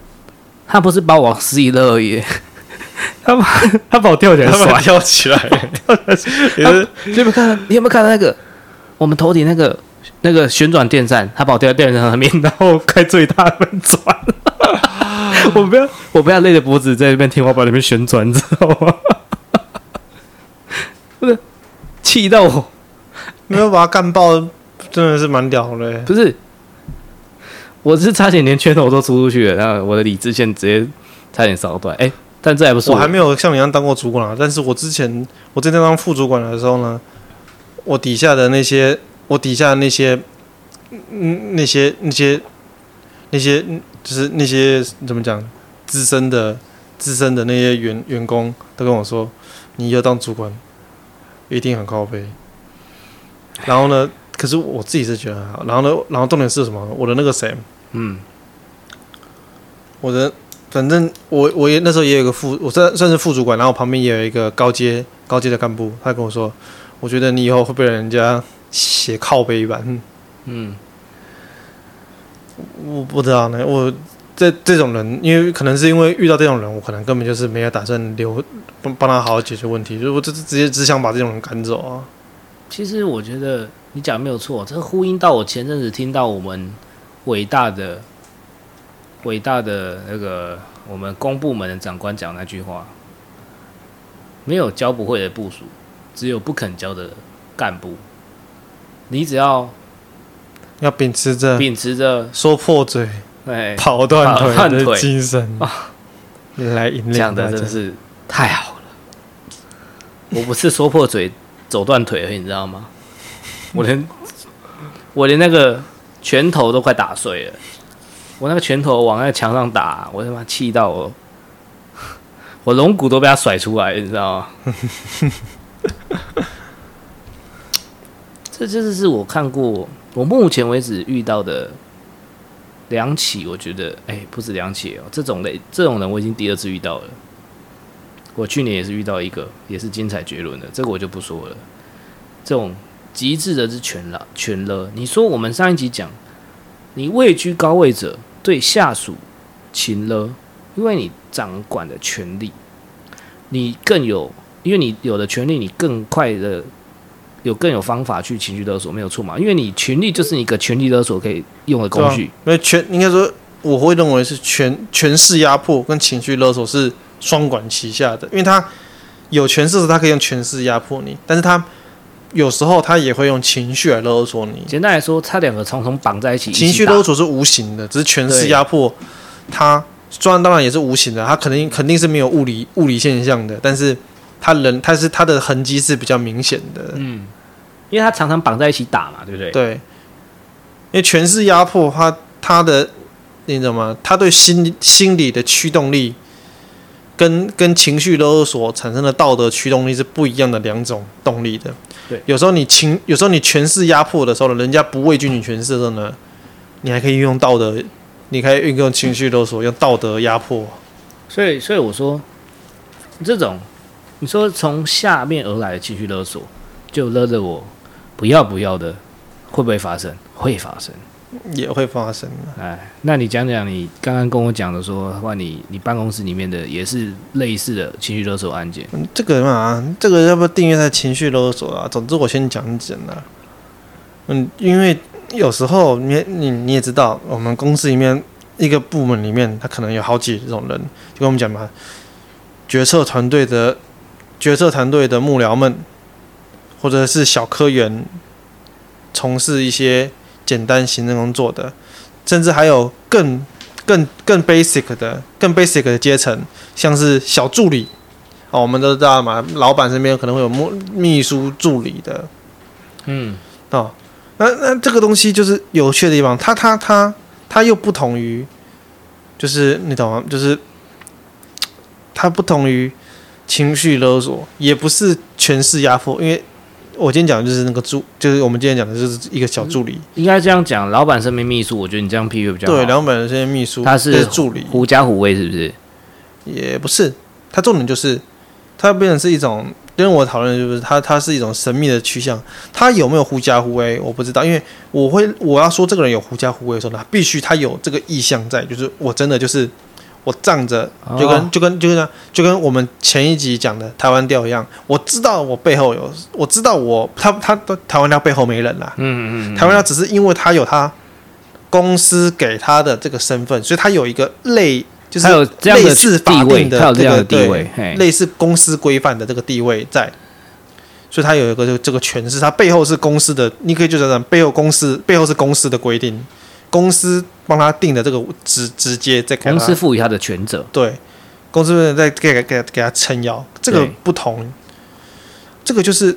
他不是把我往死里勒而已，他把他把我吊起来，他把我吊起来，吊起来。你有没有看？你有没有看到那个我们头顶那个那个旋转电扇？他把我吊在电扇上面，然后开最大的转。我不要，我不要勒着脖子在那边天花板里面旋转，知道吗？不是。气到我，没有把他干爆，真的是蛮屌的。不是，我是差点连拳头都出出去了，然后我的理智线直接差点烧断。哎、欸，但这还不是我，我还没有像你一样当过主管啊。但是我之前我在当副主管的时候呢，我底下的那些，我底下那些，嗯，那些那些那些，就是那些怎么讲，资深的资深的那些员员工都跟我说，你要当主管。一定很靠背，然后呢？可是我自己是觉得还好。然后呢？然后重点是什么？我的那个谁，嗯，我的反正我我也那时候也有个副，我算算是副主管，然后旁边也有一个高阶高阶的干部，他跟我说，我觉得你以后会被人家写靠背版。嗯，我不知道呢，我这这种人，因为可能是因为遇到这种人，我可能根本就是没有打算留帮帮他好好解决问题，如果这是直接只想把这种人赶走啊。其实我觉得你讲的没有错，这呼应到我前阵子听到我们伟大的、伟大的那个我们公部门的长官讲那句话：没有教不会的部署，只有不肯教的干部。你只要要秉持着秉持着说破嘴。哎，跑断腿的精神啊，来引领，讲的真的是太好了。我不是说破嘴走断腿而已，你知道吗？我连 我连那个拳头都快打碎了，我那个拳头往那个墙上打，我他妈气到我，我龙骨都被他甩出来，你知道吗？这这是我看过我目前为止遇到的。两起，我觉得，哎、不止两起哦，这种类这种人我已经第二次遇到了。我去年也是遇到一个，也是精彩绝伦的，这个我就不说了。这种极致的是全了全了。你说我们上一集讲，你位居高位者对下属勤了，因为你掌管的权力，你更有，因为你有的权力，你更快的。有更有方法去情绪勒索，没有错嘛？因为你权力就是一个权力勒索可以用的工具。因为、啊、权应该说，我会认为是权权势压迫跟情绪勒索是双管齐下的。因为他有权势时，他可以用权势压迫你，但是他有时候他也会用情绪来勒索你。简单来说，他两个重重绑在一起。情绪勒索是无形的，只是权势压迫，他虽然当然也是无形的，他肯定肯定是没有物理物理现象的，但是他人他是他的痕迹是比较明显的。嗯。因为他常常绑在一起打嘛，对不对？对，因为权势压迫他，他的你知道吗？他对心心理的驱动力跟跟情绪勒索产生的道德驱动力是不一样的两种动力的。对，有时候你情，有时候你权势压迫的时候呢，人家不畏惧你权势的时候呢，你还可以运用道德，你可以运用情绪勒索，用道德压迫。所以，所以我说，这种你说从下面而来的情绪勒索，就勒着我。不要不要的，会不会发生？会发生，也会发生。哎，那你讲讲你刚刚跟我讲的说，话你你办公室里面的也是类似的情绪勒索案件。嗯，这个嘛，这个要不要订阅在情绪勒索啊？总之我先讲讲了。嗯，因为有时候你你你也知道，我们公司里面一个部门里面，他可能有好几种人，就跟我们讲嘛，决策团队的决策团队的幕僚们。或者是小科员，从事一些简单行政工作的，甚至还有更、更、更 basic 的、更 basic 的阶层，像是小助理。哦，我们都知道嘛，老板身边可能会有秘秘书助理的。嗯，哦，那那这个东西就是有趣的地方，它它它它又不同于，就是你懂吗？就是它不同于情绪勒索，也不是权势压迫，因为。我今天讲的就是那个助，就是我们今天讲的就是一个小助理。应该这样讲，老板身边秘书，我觉得你这样比喻比较好。对，老板身边秘书，他是助理，狐假虎威是不是？也不是，他重点就是，他变成是一种，跟我讨论就是他，他是一种神秘的趋向。他有没有狐假虎威，我不知道，因为我会我要说这个人有狐假虎威的时候他，必须他有这个意向在，就是我真的就是。我仗着就跟就跟就跟就跟我们前一集讲的台湾调一样，我知道我背后有，我知道我他他的台湾调背后没人啦。嗯嗯，嗯台湾调只是因为他有他公司给他的这个身份，所以他有一个类就是有类似法定的这个地位，类似公司规范的这个地位在，所以他有一个这个这个权势，他背后是公司的，你可以就这样，背后公司背后是公司的规定。公司帮他定的这个直直接在公司赋予他的权责，对，公司在给给给给他撑腰，这个不同，这个就是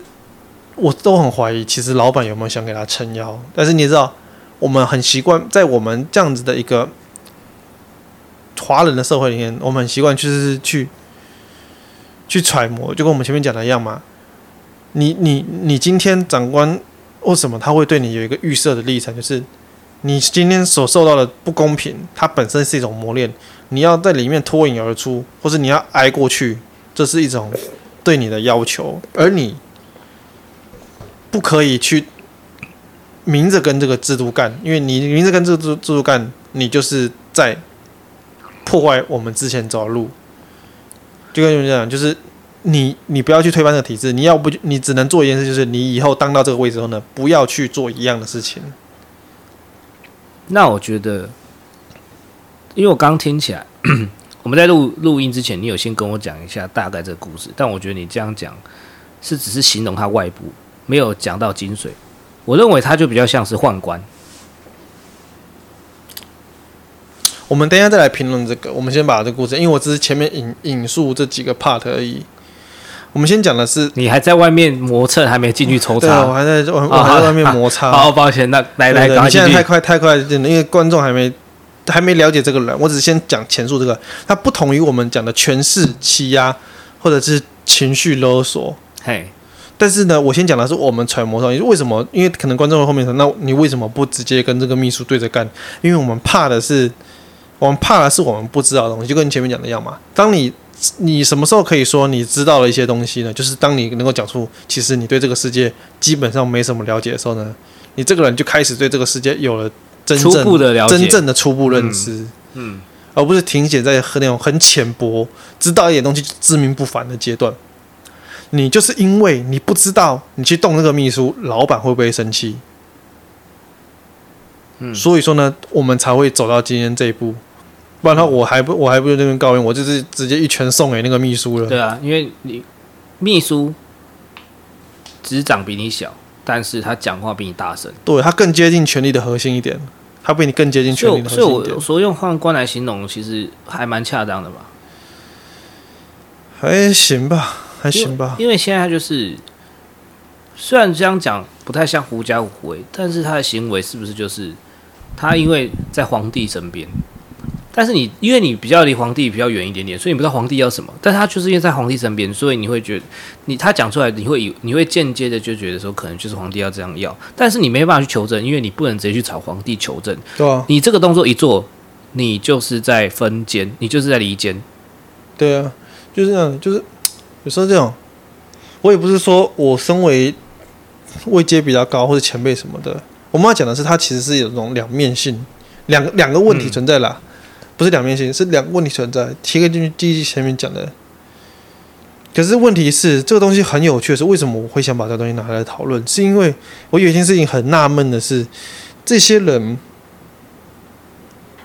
我都很怀疑，其实老板有没有想给他撑腰？但是你知道，我们很习惯在我们这样子的一个华人的社会里面，我们很习惯就是去去揣摩，就跟我们前面讲的一样嘛。你你你今天长官为什么他会对你有一个预设的立场，就是？你今天所受到的不公平，它本身是一种磨练，你要在里面脱颖而出，或是你要挨过去，这是一种对你的要求，而你不可以去明着跟这个制度干，因为你明着跟这个制制度干，你就是在破坏我们之前走的路。就跟你们讲，就是你你不要去推翻这个体制，你要不你只能做一件事，就是你以后当到这个位置后呢，不要去做一样的事情。那我觉得，因为我刚听起来，我们在录录音之前，你有先跟我讲一下大概这个故事，但我觉得你这样讲是只是形容它外部，没有讲到精髓。我认为它就比较像是宦官。我们等一下再来评论这个。我们先把这个故事，因为我只是前面引引述这几个 part 而已。我们先讲的是，你还在外面磨蹭，还没进去抽查。我还在，我还在外面摩擦。好，抱歉，那来来，你现在太快太快，因为观众还没还没了解这个人。我只是先讲前述这个，它不同于我们讲的权势欺压或者是情绪勒索。嘿，但是呢，我先讲的是我们揣摩上，为什么？因为可能观众会后面说，那你为什么不直接跟这个秘书对着干？因为我们怕的是。我们怕的是我们不知道的东西，就跟你前面讲的一样嘛。当你你什么时候可以说你知道了一些东西呢？就是当你能够讲出其实你对这个世界基本上没什么了解的时候呢，你这个人就开始对这个世界有了真正初步的了解，真正的初步认知，嗯，嗯，而不是停写在那种很浅薄，知道一点东西就自命不凡的阶段。你就是因为你不知道，你去动那个秘书，老板会不会生气？嗯，所以说呢，我们才会走到今天这一步。不然的话，我还不我还不如那边告诉我就是直接一拳送给那个秘书了。对啊，因为你秘书职掌比你小，但是他讲话比你大声。对，他更接近权力的核心一点，他比你更接近权力的核心一点。所以，我所以用宦官来形容，其实还蛮恰当的吧？还行吧，还行吧。因为，因为现在他就是，虽然这样讲不太像狐假虎威，但是他的行为是不是就是他因为在皇帝身边？但是你，因为你比较离皇帝比较远一点点，所以你不知道皇帝要什么。但是他就是因为在皇帝身边，所以你会觉得，你他讲出来，你会以你会间接的就觉得说，可能就是皇帝要这样要。但是你没办法去求证，因为你不能直接去找皇帝求证。对啊。你这个动作一做，你就是在分间，你就是在离间。对啊，就是这样，就是有时候这种，我也不是说我身为位阶比较高或者前辈什么的，我们要讲的是，他其实是有这种两面性，两个两个问题存在啦。嗯不是两面性，是两个问题存在。提个进去，第一前面讲的。可是问题是，这个东西很有趣的是，为什么我会想把这个东西拿来讨论？是因为我有一件事情很纳闷的是，这些人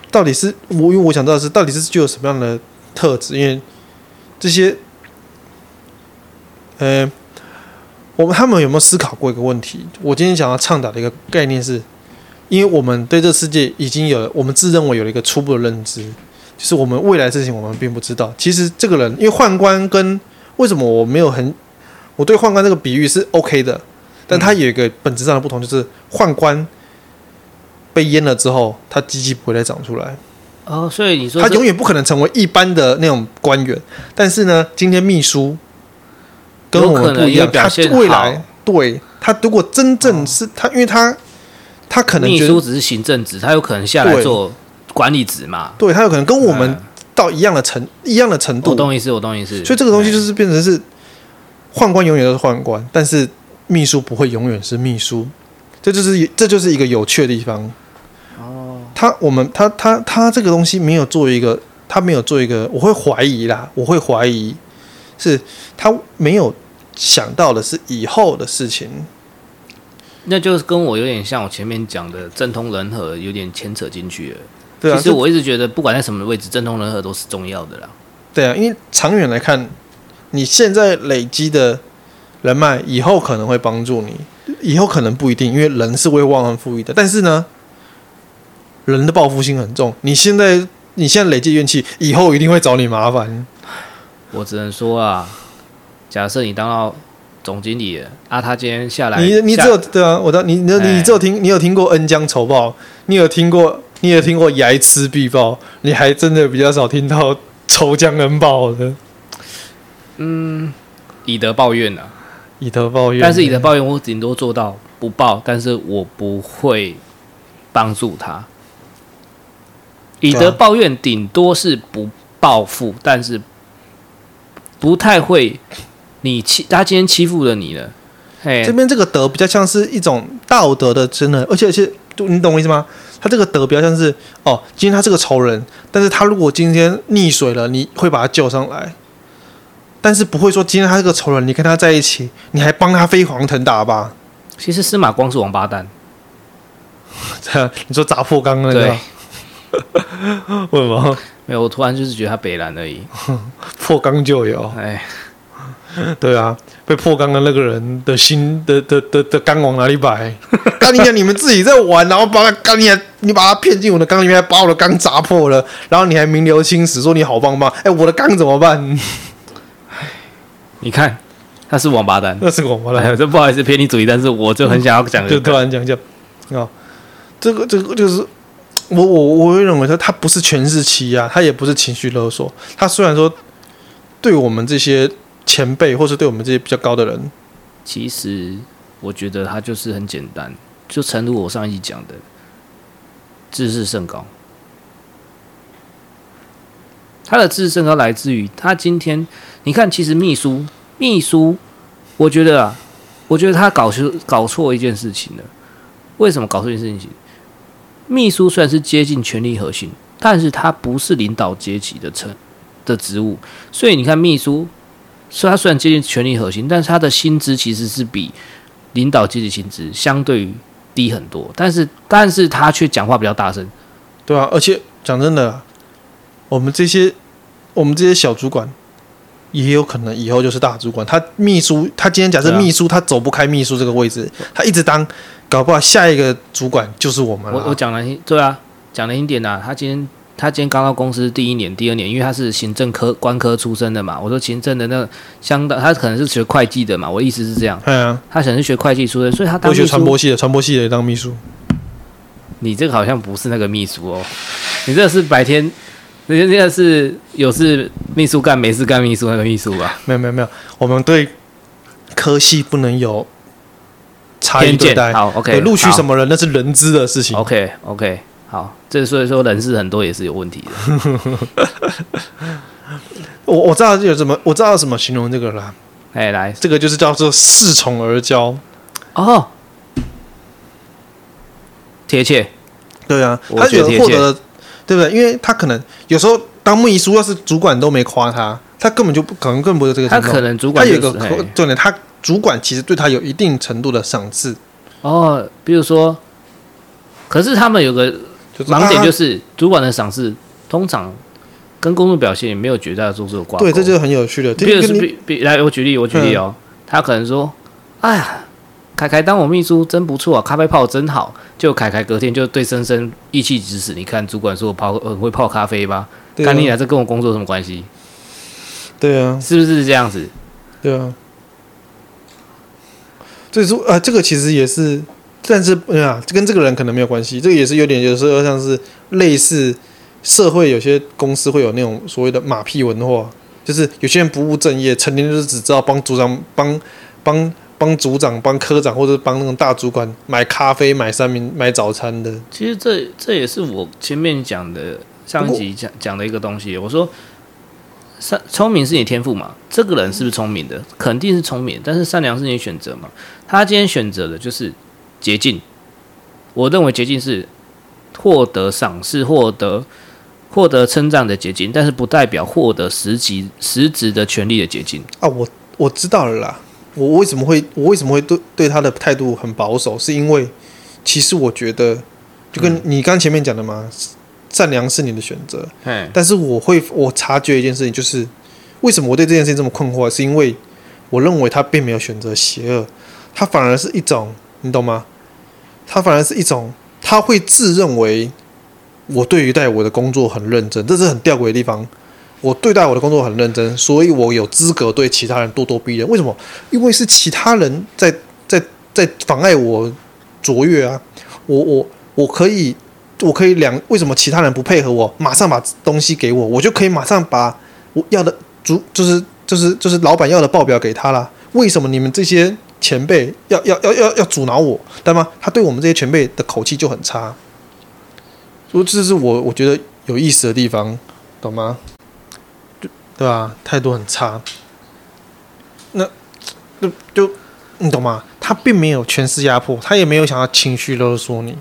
到底是我，因为我想知道的是，到底是具有什么样的特质？因为这些，呃，我们他们有没有思考过一个问题？我今天想要倡导的一个概念是。因为我们对这个世界已经有了，我们自认为有了一个初步的认知，就是我们未来的事情我们并不知道。其实这个人，因为宦官跟为什么我没有很，我对宦官这个比喻是 OK 的，但他有一个本质上的不同，就是宦官被阉了之后，他鸡鸡不会再长出来。哦，所以你说他永远不可能成为一般的那种官员。但是呢，今天秘书跟我们不一样，他未来对他如果真正是他，因为他。他可能秘书只是行政职，他有可能下来做管理职嘛？对，他有可能跟我们到一样的程、嗯、一样的程度。我懂意思，我懂意思。所以这个东西就是变成是宦官永远都是宦官，但是秘书不会永远是秘书。这就是这就是一个有趣的地方。哦，他我们他他他这个东西没有做一个，他没有做一个，我会怀疑啦，我会怀疑是他没有想到的是以后的事情。那就是跟我有点像，我前面讲的政通人和有点牵扯进去了。对啊，其实我一直觉得，不管在什么位置，政通人和都是重要的啦。对啊，因为长远来看，你现在累积的人脉，以后可能会帮助你，以后可能不一定，因为人是会忘恩负义的。但是呢，人的报复心很重。你现在你现在累积怨气，以后一定会找你麻烦。我只能说啊，假设你当到。总经理啊，他今天下来，你你只有对啊，我的你你你只有听，你有听过恩将仇报，你有听过，你有听过睚眦必报，你还真的比较少听到仇将恩报的。嗯，以德报怨啊，以德报怨。但是以德报怨，我顶多做到不报，但是我不会帮助他。以德报怨，顶多是不报复，但是不太会。你欺他今天欺负了你了，嘿，这边这个德比较像是一种道德的真的，而且而且，你懂我意思吗？他这个德比较像是哦，今天他是个仇人，但是他如果今天溺水了，你会把他救上来，但是不会说今天他是个仇人，你跟他在一起，你还帮他飞黄腾达吧？其实司马光是王八蛋，这 样你说砸破缸那个？为什么？没有，我突然就是觉得他北蓝而已，破缸就有，哎。对啊，被破缸的那个人的心的的的的缸往哪里摆？干你讲，你们自己在玩，然后把他干你，你把他骗进我的缸里面，把我的缸砸破了，然后你还名留青史，说你好棒棒。哎，我的缸怎么办？你看，他是王八蛋，那是王八蛋。这不好意思偏离主题，但是我就很想要讲，就突然讲讲啊，这个这个就是我我我会认为说他不是全是欺压，他也不是情绪勒索。他虽然说对我们这些。前辈，或是对我们这些比较高的人，其实我觉得他就是很简单，就诚如我上一讲的，自视甚高。他的自视甚高来自于他今天，你看，其实秘书，秘书，我觉得啊，我觉得他搞错搞错一件事情了。为什么搞错一件事情？秘书虽然是接近权力核心，但是他不是领导阶级的称的职务，所以你看秘书。所以，他虽然接近权力核心，但是他的薪资其实是比领导阶级薪资相对于低很多。但是，但是他却讲话比较大声，对啊。而且讲真的，我们这些我们这些小主管也有可能以后就是大主管。他秘书，他今天假设秘书，他走不开秘书这个位置，他一直当，搞不好下一个主管就是我们了。我我讲了，对啊，讲了一点啊，他今天。他今天刚到公司第一年、第二年，因为他是行政科、官科出身的嘛。我说行政的那个相当，他可能是学会计的嘛。我意思是这样。对啊，他可能是学会计出身，所以他当秘书。我学传播系的，传播系的当秘书。你这个好像不是那个秘书哦，你这个是白天，你这个是有事秘书干，没事干秘书那个秘书吧？没有没有没有，我们对科系不能有差异对待。好，OK，录取什么人那是人资的事情。OK OK。好，这所以说人事很多也是有问题的。我我知道有什么，我知道怎么形容这个啦。哎，来，这个就是叫做恃宠而骄。哦，贴切。对啊，他觉得获得，对不对？因为他可能有时候当秘书，要是主管都没夸他，他根本就不可能，更不会这个。他可能主管、就是、他有一个重点，他主管其实对他有一定程度的赏赐。哦，比如说，可是他们有个。盲点就是主管的赏识通常跟工作表现也没有绝大多数挂钩。对，这就是很有趣的。比如是比比来，我举例，我举例哦。他可能说：“哎呀，凯凯当我秘书真不错啊，咖啡泡真好。”就凯凯隔天就对深深意气指使。你看主管说我泡很会泡咖啡吧？干你俩这跟我工作有什么关系？对啊，是不是这样子？对啊。所以说啊，这个其实也是。但是，哎呀，跟这个人可能没有关系。这个也是有点，有时候像是类似社会，有些公司会有那种所谓的马屁文化，就是有些人不务正业，成天就是只知道帮组长、帮帮帮组长、帮科长，或者帮那种大主管买咖啡、买三明、买早餐的。其实这这也是我前面讲的上一集讲讲的一个东西。我说，善聪明是你天赋嘛？这个人是不是聪明的？肯定是聪明，但是善良是你选择嘛？他今天选择的就是。捷径，我认为捷径是获得赏识、获得获得称赞的捷径，但是不代表获得实际实质的权利的捷径啊！我我知道了啦，我为什么会我为什么会对对他的态度很保守？是因为其实我觉得，就跟你刚前面讲的嘛，善良是你的选择。嗯，但是我会我察觉一件事情，就是为什么我对这件事情这么困惑？是因为我认为他并没有选择邪恶，他反而是一种，你懂吗？他反而是一种，他会自认为我对于待我的工作很认真，这是很吊诡的地方。我对待我的工作很认真，所以我有资格对其他人咄咄逼人。为什么？因为是其他人在 在在妨碍我卓越啊！我我我可以我可以两，为什么其他人不配合我？马上把东西给我，我就可以马上把我要的主就是就是就是老板要的报表给他了。为什么你们这些？前辈要要要要要阻挠我，对吗？他对我们这些前辈的口气就很差，所以这是我我觉得有意思的地方，懂吗？对对吧？态度很差，那就就你懂吗？他并没有权势压迫，他也没有想要情绪勒索你，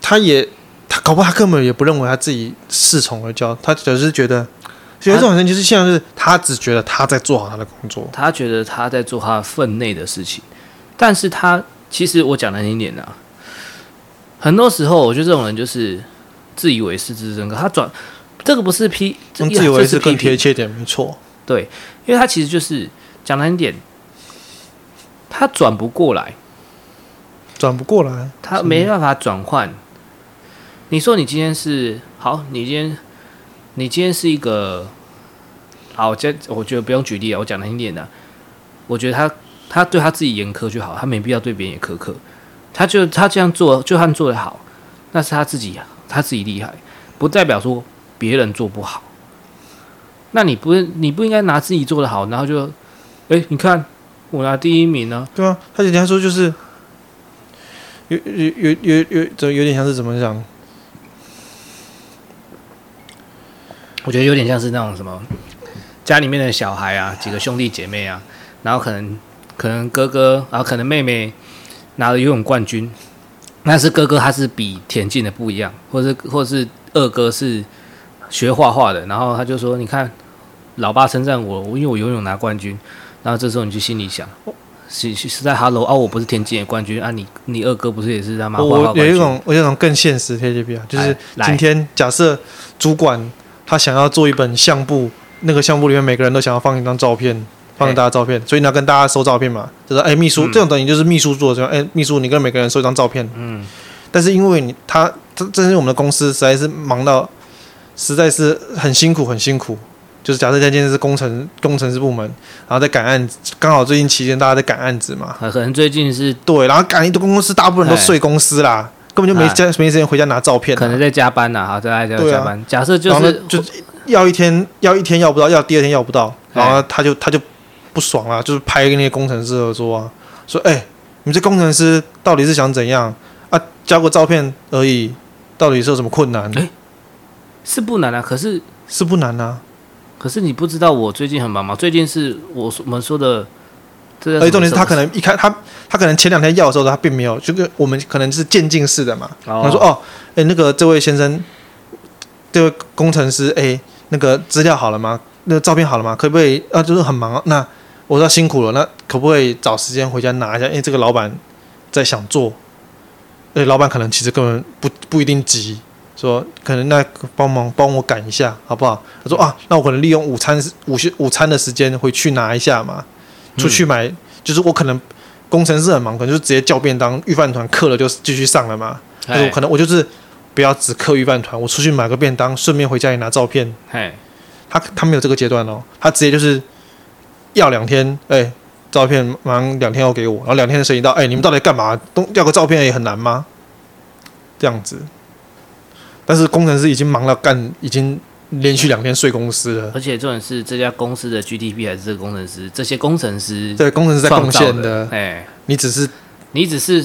他也他搞不好他根本也不认为他自己恃宠而骄，他只是觉得，有一种人就是现在是他只觉得他在做好他的工作，他觉得他在做他分内的事情，但是他其实我讲难听点啊，很多时候我觉得这种人就是自以为是、自尊高，他转这个不是批，自以为是更贴切点，没错，对，因为他其实就是讲难听点，他转不过来。转不过来，他没办法转换。你说你今天是好，你今天你今天是一个好，我觉我觉得不用举例啊，我讲难听点的，我觉得他他对他自己严苛就好，他没必要对别人也苛刻。他就他这样做，就算做得好，那是他自己他自己厉害，不代表说别人做不好。那你不你不应该拿自己做得好，然后就哎、你看我拿第一名呢？对啊，他人家说就是。有有有有有，这有点像是怎么讲？我觉得有点像是那种什么，家里面的小孩啊，几个兄弟姐妹啊，然后可能可能哥哥，然后可能妹妹拿了游泳冠军，但是哥哥他是比田径的不一样，或是或是二哥是学画画的，然后他就说：“你看，老爸称赞我，因为我游泳拿冠军。”然后这时候你就心里想。是是在 Hello 啊，我不是田径的冠军啊你，你你二哥不是也是他妈？我有一种我有一种更现实贴切比较，就是今天假设主管他想要做一本相簿，那个相簿里面每个人都想要放一张照片，放大家照片，所以你要跟大家收照片嘛，就是哎秘书、嗯、这种等于就是秘书做的，哎秘书你跟每个人收一张照片，嗯，但是因为你他这这是我们的公司实在是忙到实在是很辛苦很辛苦。就是假设今天是工程工程师部门，然后在赶案子，刚好最近期间大家在赶案子嘛，可能最近是对，然后赶一堆公司，大部分都睡公司啦，根本就没家没时间回家拿照片，可能在加班呐，好在在加班。假设就是就要一天要一天要不到，要第二天要不到，然后他就他就不爽了，就是拍跟那些工程师合作啊，说哎，你们这工程师到底是想怎样啊？交个照片而已，到底是有什么困难？哎，是不难啊，可是是不难啊。可是你不知道我最近很忙吗？最近是我我们说的，而且重点是他可能一开他他可能前两天要的时候他并没有，就跟我们可能是渐进式的嘛。他、哦、说哦，哎、欸，那个这位先生，这位工程师，哎、欸，那个资料好了吗？那个照片好了吗？可不可以啊？就是很忙，那我说辛苦了，那可不可以找时间回家拿一下？因、欸、为这个老板在想做，哎，老板可能其实根本不不一定急。说可能那帮忙帮我赶一下好不好？他说啊，那我可能利用午餐午休午餐的时间回去拿一下嘛。出去买、嗯、就是我可能工程师很忙，可能就直接叫便当预饭团刻了就继续上了嘛。他说可能我就是不要只刻预饭团，我出去买个便当，顺便回家也拿照片。嘿他他没有这个阶段哦，他直接就是要两天，哎、欸，照片马上两天要给我，然后两天的时间到，哎、欸，你们到底干嘛？都要个照片也很难吗？这样子。但是工程师已经忙到干，已经连续两天睡公司了。而且重点是这家公司的 GDP 还是这个工程师，这些工程师对工程师在贡献的。哎，你只是你只是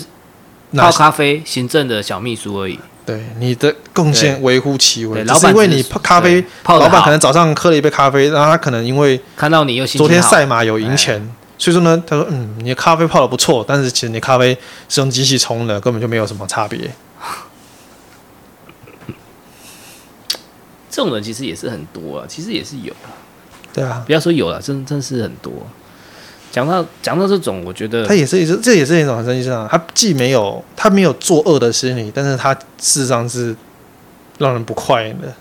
泡咖啡行政的小秘书而已。对，你的贡献微乎其微。老板因为你泡咖啡，泡老板可能早上喝了一杯咖啡，然后他可能因为看到你又昨天赛马有赢钱，所以说呢，他说嗯，你的咖啡泡的不错，但是其实你咖啡是用机器冲的，根本就没有什么差别。这种人其实也是很多啊，其实也是有啊，对啊，不要说有了，真真是很多。讲到讲到这种，我觉得他也是一，这也是一种很生气上。他既没有他没有作恶的心理，但是他事实上是让人不快的。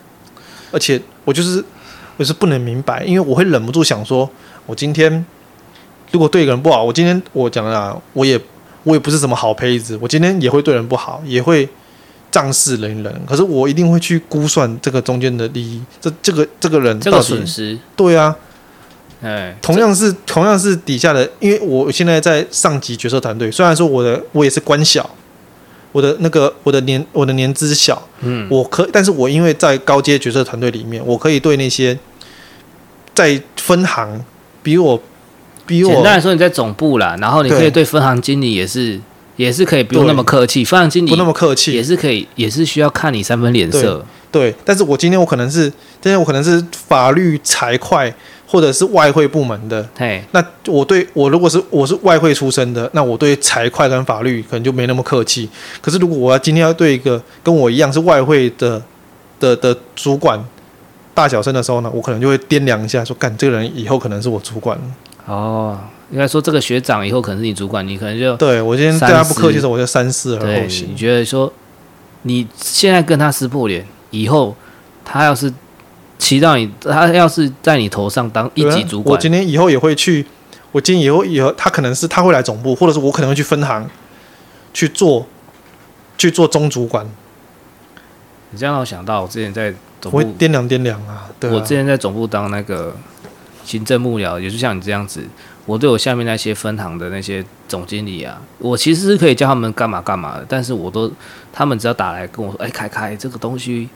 而且我就是我是不能明白，因为我会忍不住想说，我今天如果对一个人不好，我今天我讲了，我也我也不是什么好胚子，我今天也会对人不好，也会。仗势凌人，可是我一定会去估算这个中间的利益。这这个这个人这个损失，对啊，哎，同样是同样是底下的，因为我现在在上级决策团队，虽然说我的我也是官小，我的那个我的年我的年资小，嗯，我可，但是我因为在高阶决策团队里面，我可以对那些在分行比我比我，简单来说，你在总部啦，然后你可以对分行经理也是。也是可以不用那么客气，分行经理不那么客气，也是可以，也是需要看你三分脸色。对，但是我今天我可能是，今天我可能是法律财会或者是外汇部门的，嘿，那我对我如果是我是外汇出身的，那我对财会跟法律可能就没那么客气。可是如果我要今天要对一个跟我一样是外汇的的的主管大小声的时候呢，我可能就会掂量一下，说干这个人以后可能是我主管。哦，应该说这个学长以后可能是你主管，你可能就对我今天对他不客气的时候，我就三思而后行。你觉得说你现在跟他撕破脸，以后他要是。骑到你，他要是在你头上当一级主管，我今天以后也会去。我今天以后以后，他可能是他会来总部，或者是我可能会去分行去做去做中主管。你这样让我想到，我之前在总部我会掂量掂量啊。对啊，我之前在总部当那个行政幕僚，也就像你这样子。我对我下面那些分行的那些总经理啊，我其实是可以叫他们干嘛干嘛的，但是我都他们只要打来跟我说：“哎，凯凯，这个东西。”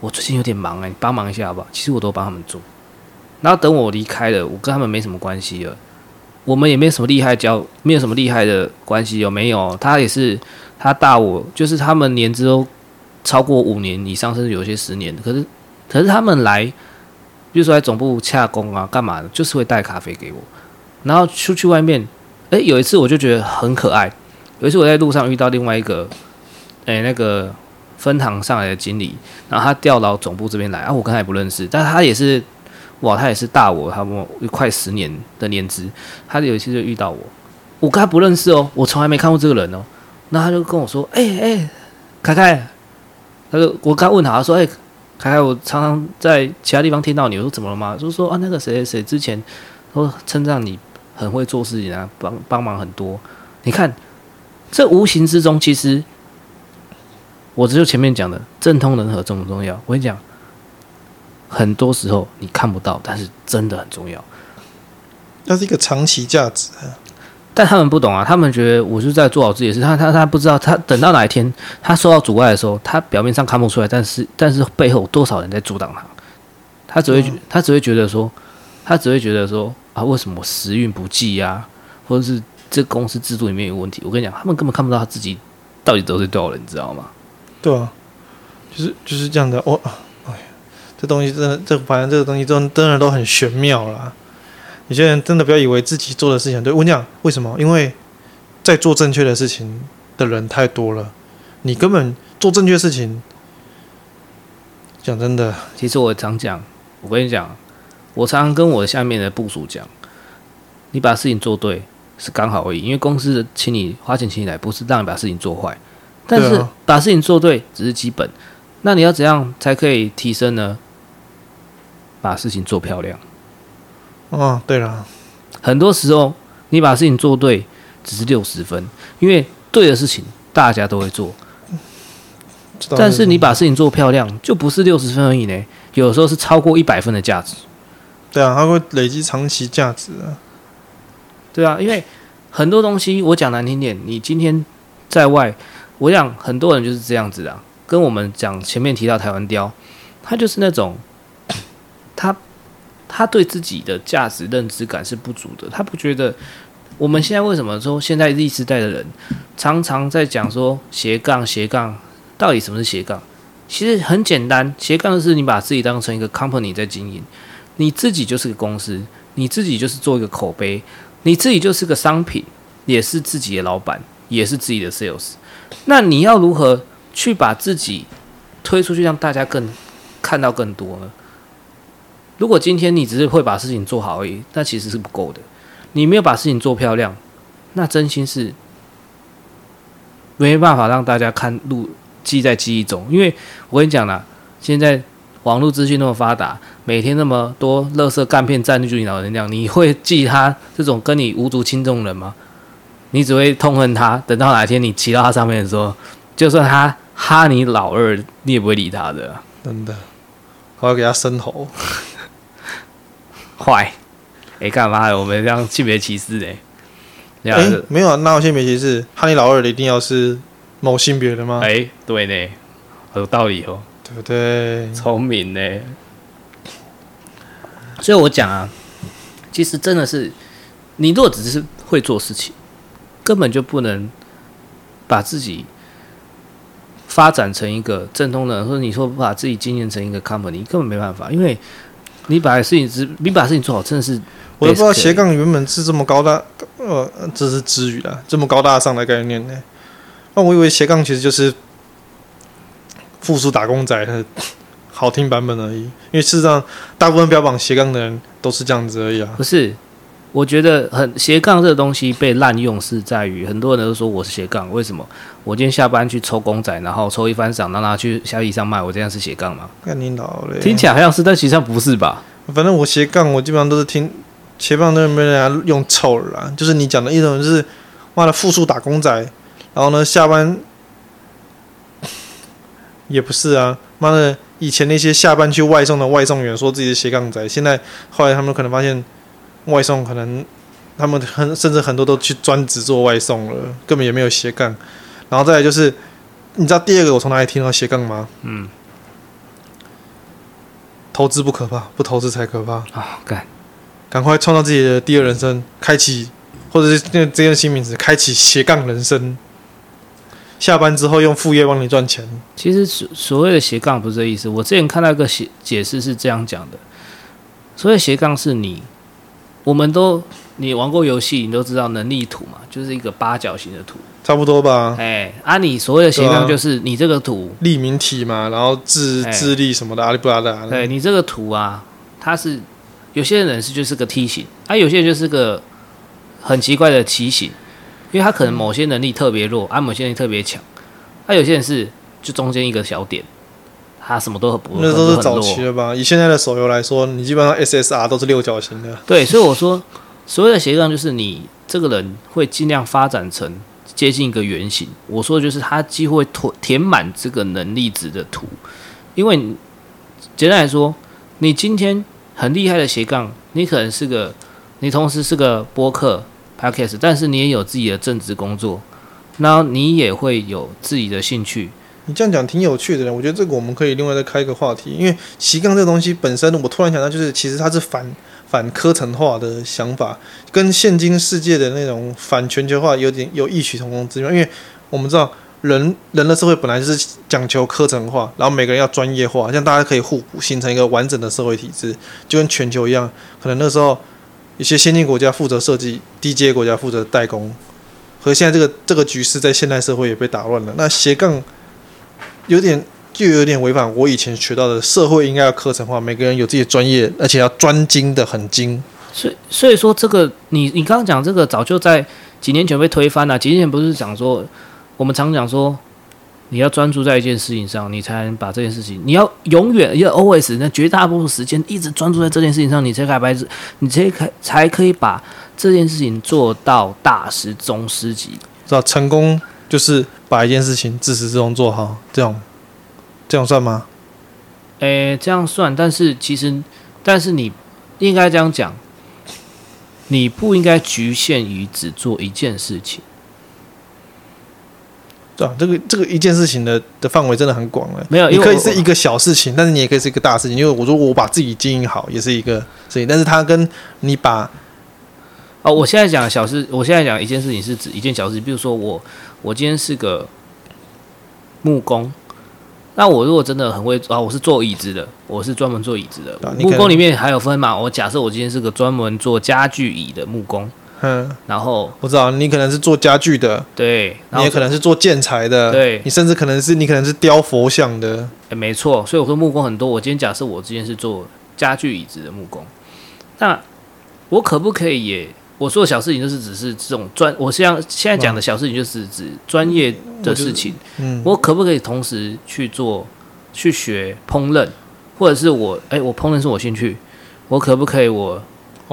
我最近有点忙哎、你帮忙一下好不好？其实我都帮他们做，然后等我离开了，我跟他们没什么关系了，我们也没什么厉害交，没有什么厉害的关系有没有？他也是他大我，就是他们年资都超过五年以上，甚至有些十年。可是可是他们来，比如说来总部洽工啊，干嘛的，就是会带咖啡给我，然后出去外面，诶、有一次我就觉得很可爱，有一次我在路上遇到另外一个，诶、那个。分行上来的经理，然后他调到总部这边来啊，我跟他也不认识，但是他也是，哇，他也是大我，他们快十年的年资，他有一次就遇到我，我跟他不认识哦，我从来没看过这个人哦，那他就跟我说，哎、欸、哎、凯凯，他就我刚问他，他说，哎、凯凯，我常常在其他地方听到你，我说怎么了吗？就是说啊，那个谁谁谁之前说称赞你很会做事情啊，帮帮忙很多，你看这无形之中其实。我只有前面讲的政通人和重不重要？我跟你讲，很多时候你看不到，但是真的很重要。那是一个长期价值。但他们不懂啊，他们觉得我就在做好自己的事。他他他不知道，他等到哪一天他受到阻碍的时候，他表面上看不出来，但是但是背后有多少人在阻挡他？他只会、嗯、他只会觉得说，他只会觉得说啊，为什么我时运不济呀、啊？或者是这公司制度里面有问题？我跟你讲，他们根本看不到他自己到底得罪多少人，你知道吗？对啊，就是就是这样的。我哎呀，这东西真的，这反正这个东西真真的都很玄妙啦。有些人真的不要以为自己做的事情对。我跟你讲，为什么？因为在做正确的事情的人太多了，你根本做正确的事情。讲真的，其实我常讲，我跟你讲，我常常跟我下面的部署讲，你把事情做对是刚好而已，因为公司请你花钱请你来，不是让你把事情做坏。但是把事情做对只是基本，那你要怎样才可以提升呢？把事情做漂亮。哦，对了，很多时候你把事情做对只是六十分，因为对的事情大家都会做。但是你把事情做漂亮就不是六十分而已呢，有时候是超过一百分的价值。对啊，它会累积长期价值啊。对啊，因为很多东西我讲难听点，你今天在外。我想很多人就是这样子的，跟我们讲前面提到台湾雕，他就是那种，他他对自己的价值认知感是不足的，他不觉得我们现在为什么说现在 Z 世代的人常常在讲说斜杠斜杠，到底什么是斜杠？其实很简单，斜杠就是你把自己当成一个 company 在经营，你自己就是个公司，你自己就是做一个口碑，你自己就是个商品，也是自己的老板，也是自己的 sales。那你要如何去把自己推出去，让大家更看到更多呢？如果今天你只是会把事情做好而已，那其实是不够的。你没有把事情做漂亮，那真心是没办法让大家看录记在记忆中。因为我跟你讲啦，现在网络资讯那么发达，每天那么多垃圾干片占据你脑能量，你会记他这种跟你无足轻重的人吗？你只会痛恨他，等到哪天你骑到他上面的时候，就算他哈你老二，你也不会理他的。真的，我要给他生猴。坏，哎，干嘛？我们这样性别歧视嘞？哎、欸，没有啊，那我性别歧视？哈你老二的一定要是某性别的吗？哎、欸，对呢，有道理哦，对不对？聪明呢。所以我讲啊，其实真的是，你如果只是会做事情。根本就不能把自己发展成一个正统的人，或者你说把自己经营成一个 company，根本没办法，因为你把事情只你把事情做好，真的是我都不知道斜杠原本是这么高大，呃，这是之语啦，这么高大上的概念呢。那我以为斜杠其实就是复数打工仔的 好听版本而已，因为事实上大部分标榜斜杠的人都是这样子而已啊。不是。我觉得很斜杠这个东西被滥用是在于很多人都说我是斜杠，为什么？我今天下班去抽公仔，然后抽一番赏，然后拿去虾皮上卖，我这样是斜杠吗？干你老嘞！听起来好像是，但实际上不是吧？反正我斜杠，我基本上都是听斜杠都没人家用臭了啦，就是你讲的一种就是妈的复数打工仔，然后呢下班也不是啊，妈的以前那些下班去外送的外送员说自己是斜杠仔，现在后来他们可能发现。外送可能他们很甚至很多都去专职做外送了，根本也没有斜杠。然后再来就是，你知道第二个我从哪里听到斜杠吗？嗯，投资不可怕，不投资才可怕啊！干，赶快创造自己的第二人生，开启或者是那这个新名词，开启斜杠人生。下班之后用副业帮你赚钱。其实所所谓的斜杠不是这意思。我之前看到一个解解释是这样讲的：所谓斜杠是你。我们都你玩过游戏，你都知道能力图嘛，就是一个八角形的图，差不多吧？哎，啊，你所谓的斜杠就是你这个图立名体嘛，然后智智力什么的，阿里不拉的。对，你这个图啊，它是有些人是就是个梯形，啊，有些人就是个很奇怪的奇形，因为他可能某些能力特别弱，啊，某些能力特别强，啊，有些人是就中间一个小点。他什么都很不，那都是早期了吧？以现在的手游来说，你基本上 SSR 都是六角形的。对，所以我说，所谓的斜杠就是你这个人会尽量发展成接近一个圆形。我说的就是他几乎会填填满这个能力值的图。因为简单来说，你今天很厉害的斜杠，你可能是个，你同时是个播客但是你也有自己的正职工作，那你也会有自己的兴趣。你这样讲挺有趣的，我觉得这个我们可以另外再开一个话题，因为斜杠这个东西本身，我突然想到，就是其实它是反反科层化的想法，跟现今世界的那种反全球化有点有异曲同工之妙。因为我们知道人人的社会本来就是讲求科层化，然后每个人要专业化，像大家可以互补，形成一个完整的社会体制，就跟全球一样。可能那时候一些先进国家负责设计，低阶国家负责代工，和现在这个这个局势在现代社会也被打乱了。那斜杠。有点就有点违反我以前学到的社会应该要课程化，每个人有自己的专业，而且要专精的很精。所以所以说这个你你刚刚讲这个早就在几年前被推翻了。几年前不是讲说我们常讲说你要专注在一件事情上，你才能把这件事情，你要永远要 always 那绝大部分时间一直专注在这件事情上，你才可以把你才可才可以把这件事情做到大师中师级，知道成功。就是把一件事情自始至终做好，这种这样算吗？诶、欸，这样算，但是其实，但是你应该这样讲，你不应该局限于只做一件事情。这个这个一件事情的的范围真的很广了。没有，你可以是一个小事情，但是你也可以是一个大事情。因为我说我把自己经营好，也是一个事情，但是它跟你把。哦，我现在讲小事，我现在讲一件事情是指一件小事，比如说我，我今天是个木工，那我如果真的很会啊，我是做椅子的，我是专门做椅子的。啊、木工里面还有分嘛？我假设我今天是个专门做家具椅的木工，嗯，然后我知道你可能是做家具的，对，你也可能是做建材的，对，你甚至可能是你可能是雕佛像的，诶，没错。所以我说木工很多。我今天假设我今天是做家具椅子的木工，那我可不可以也？我说的小事情就是只是这种专，我现在现在讲的小事情就是指专业的事情。嗯，我可不可以同时去做去学烹饪，或者是我哎、欸，我烹饪是我兴趣，我可不可以我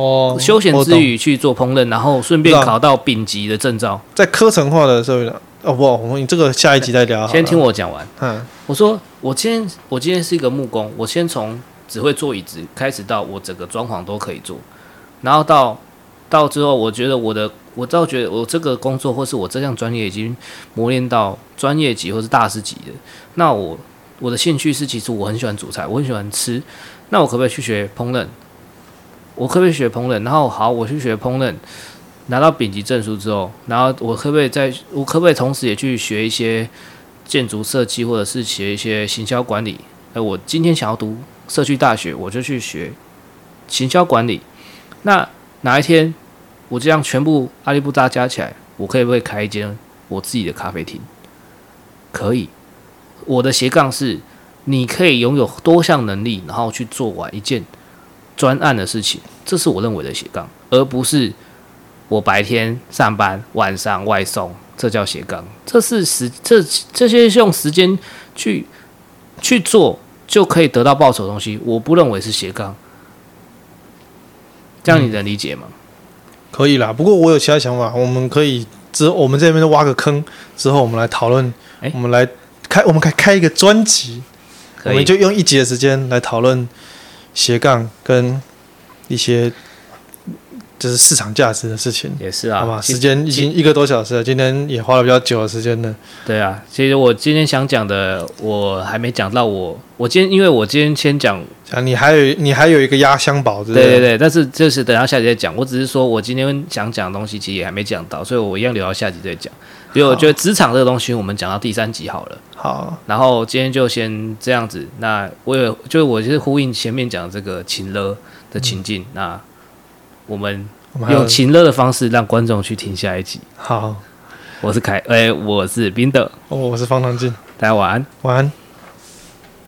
哦休闲之余去做烹饪，然后顺便考到丙级的证照？在课程化的时候哦不，我们这个下一集再聊。先听我讲完。嗯，我说我今天我今天是一个木工，我先从只会做椅子开始，到我整个装潢都可以做，然后到。到之后，我觉得我的，我倒觉得我这个工作或是我这项专业已经磨练到专业级或是大师级的。那我我的兴趣是，其实我很喜欢煮菜，我很喜欢吃。那我可不可以去学烹饪？我可不可以学烹饪？然后好，我去学烹饪，拿到丙级证书之后，然后我可不可以再，我可不可以同时也去学一些建筑设计，或者是学一些行销管理？哎，我今天想要读社区大学，我就去学行销管理。那哪一天我这样全部阿里不达加起来，我可以不可以开一间我自己的咖啡厅？可以。我的斜杠是，你可以拥有多项能力，然后去做完一件专案的事情，这是我认为的斜杠，而不是我白天上班，晚上外送，这叫斜杠。这是时这这些用时间去去做就可以得到报酬的东西，我不认为是斜杠。这样你能理解吗？嗯，可以啦，不过我有其他想法，我们可以之后我们这边挖个坑，之后我们来讨论，欸，我们来。开，我们可以开一个专辑，我们就用一集的时间来讨论斜杠跟一些就是市场价值的事情。也是啊，好吧，时间已经一个多小时了，今天也花了比较久的时间了。对啊，其实我今天想讲的，我还没讲到我。我今天因为我今天先讲，啊，你还有你还有一个压箱宝，对对对，但是就是等到下集再讲。我只是说我今天想讲的东西，其实也还没讲到，所以我一样留到下集再讲。因为我觉得职场这个东西，我们讲到第三集好了。好，然后今天就先这样子。那我也，就是我就是呼应前面讲这个情勒的情境。嗯、那我们用情勒的方式让观众去听下一集。好，我是凯，哎、欸，我是冰的，哦，我是方唐镜，大家晚安，晚安。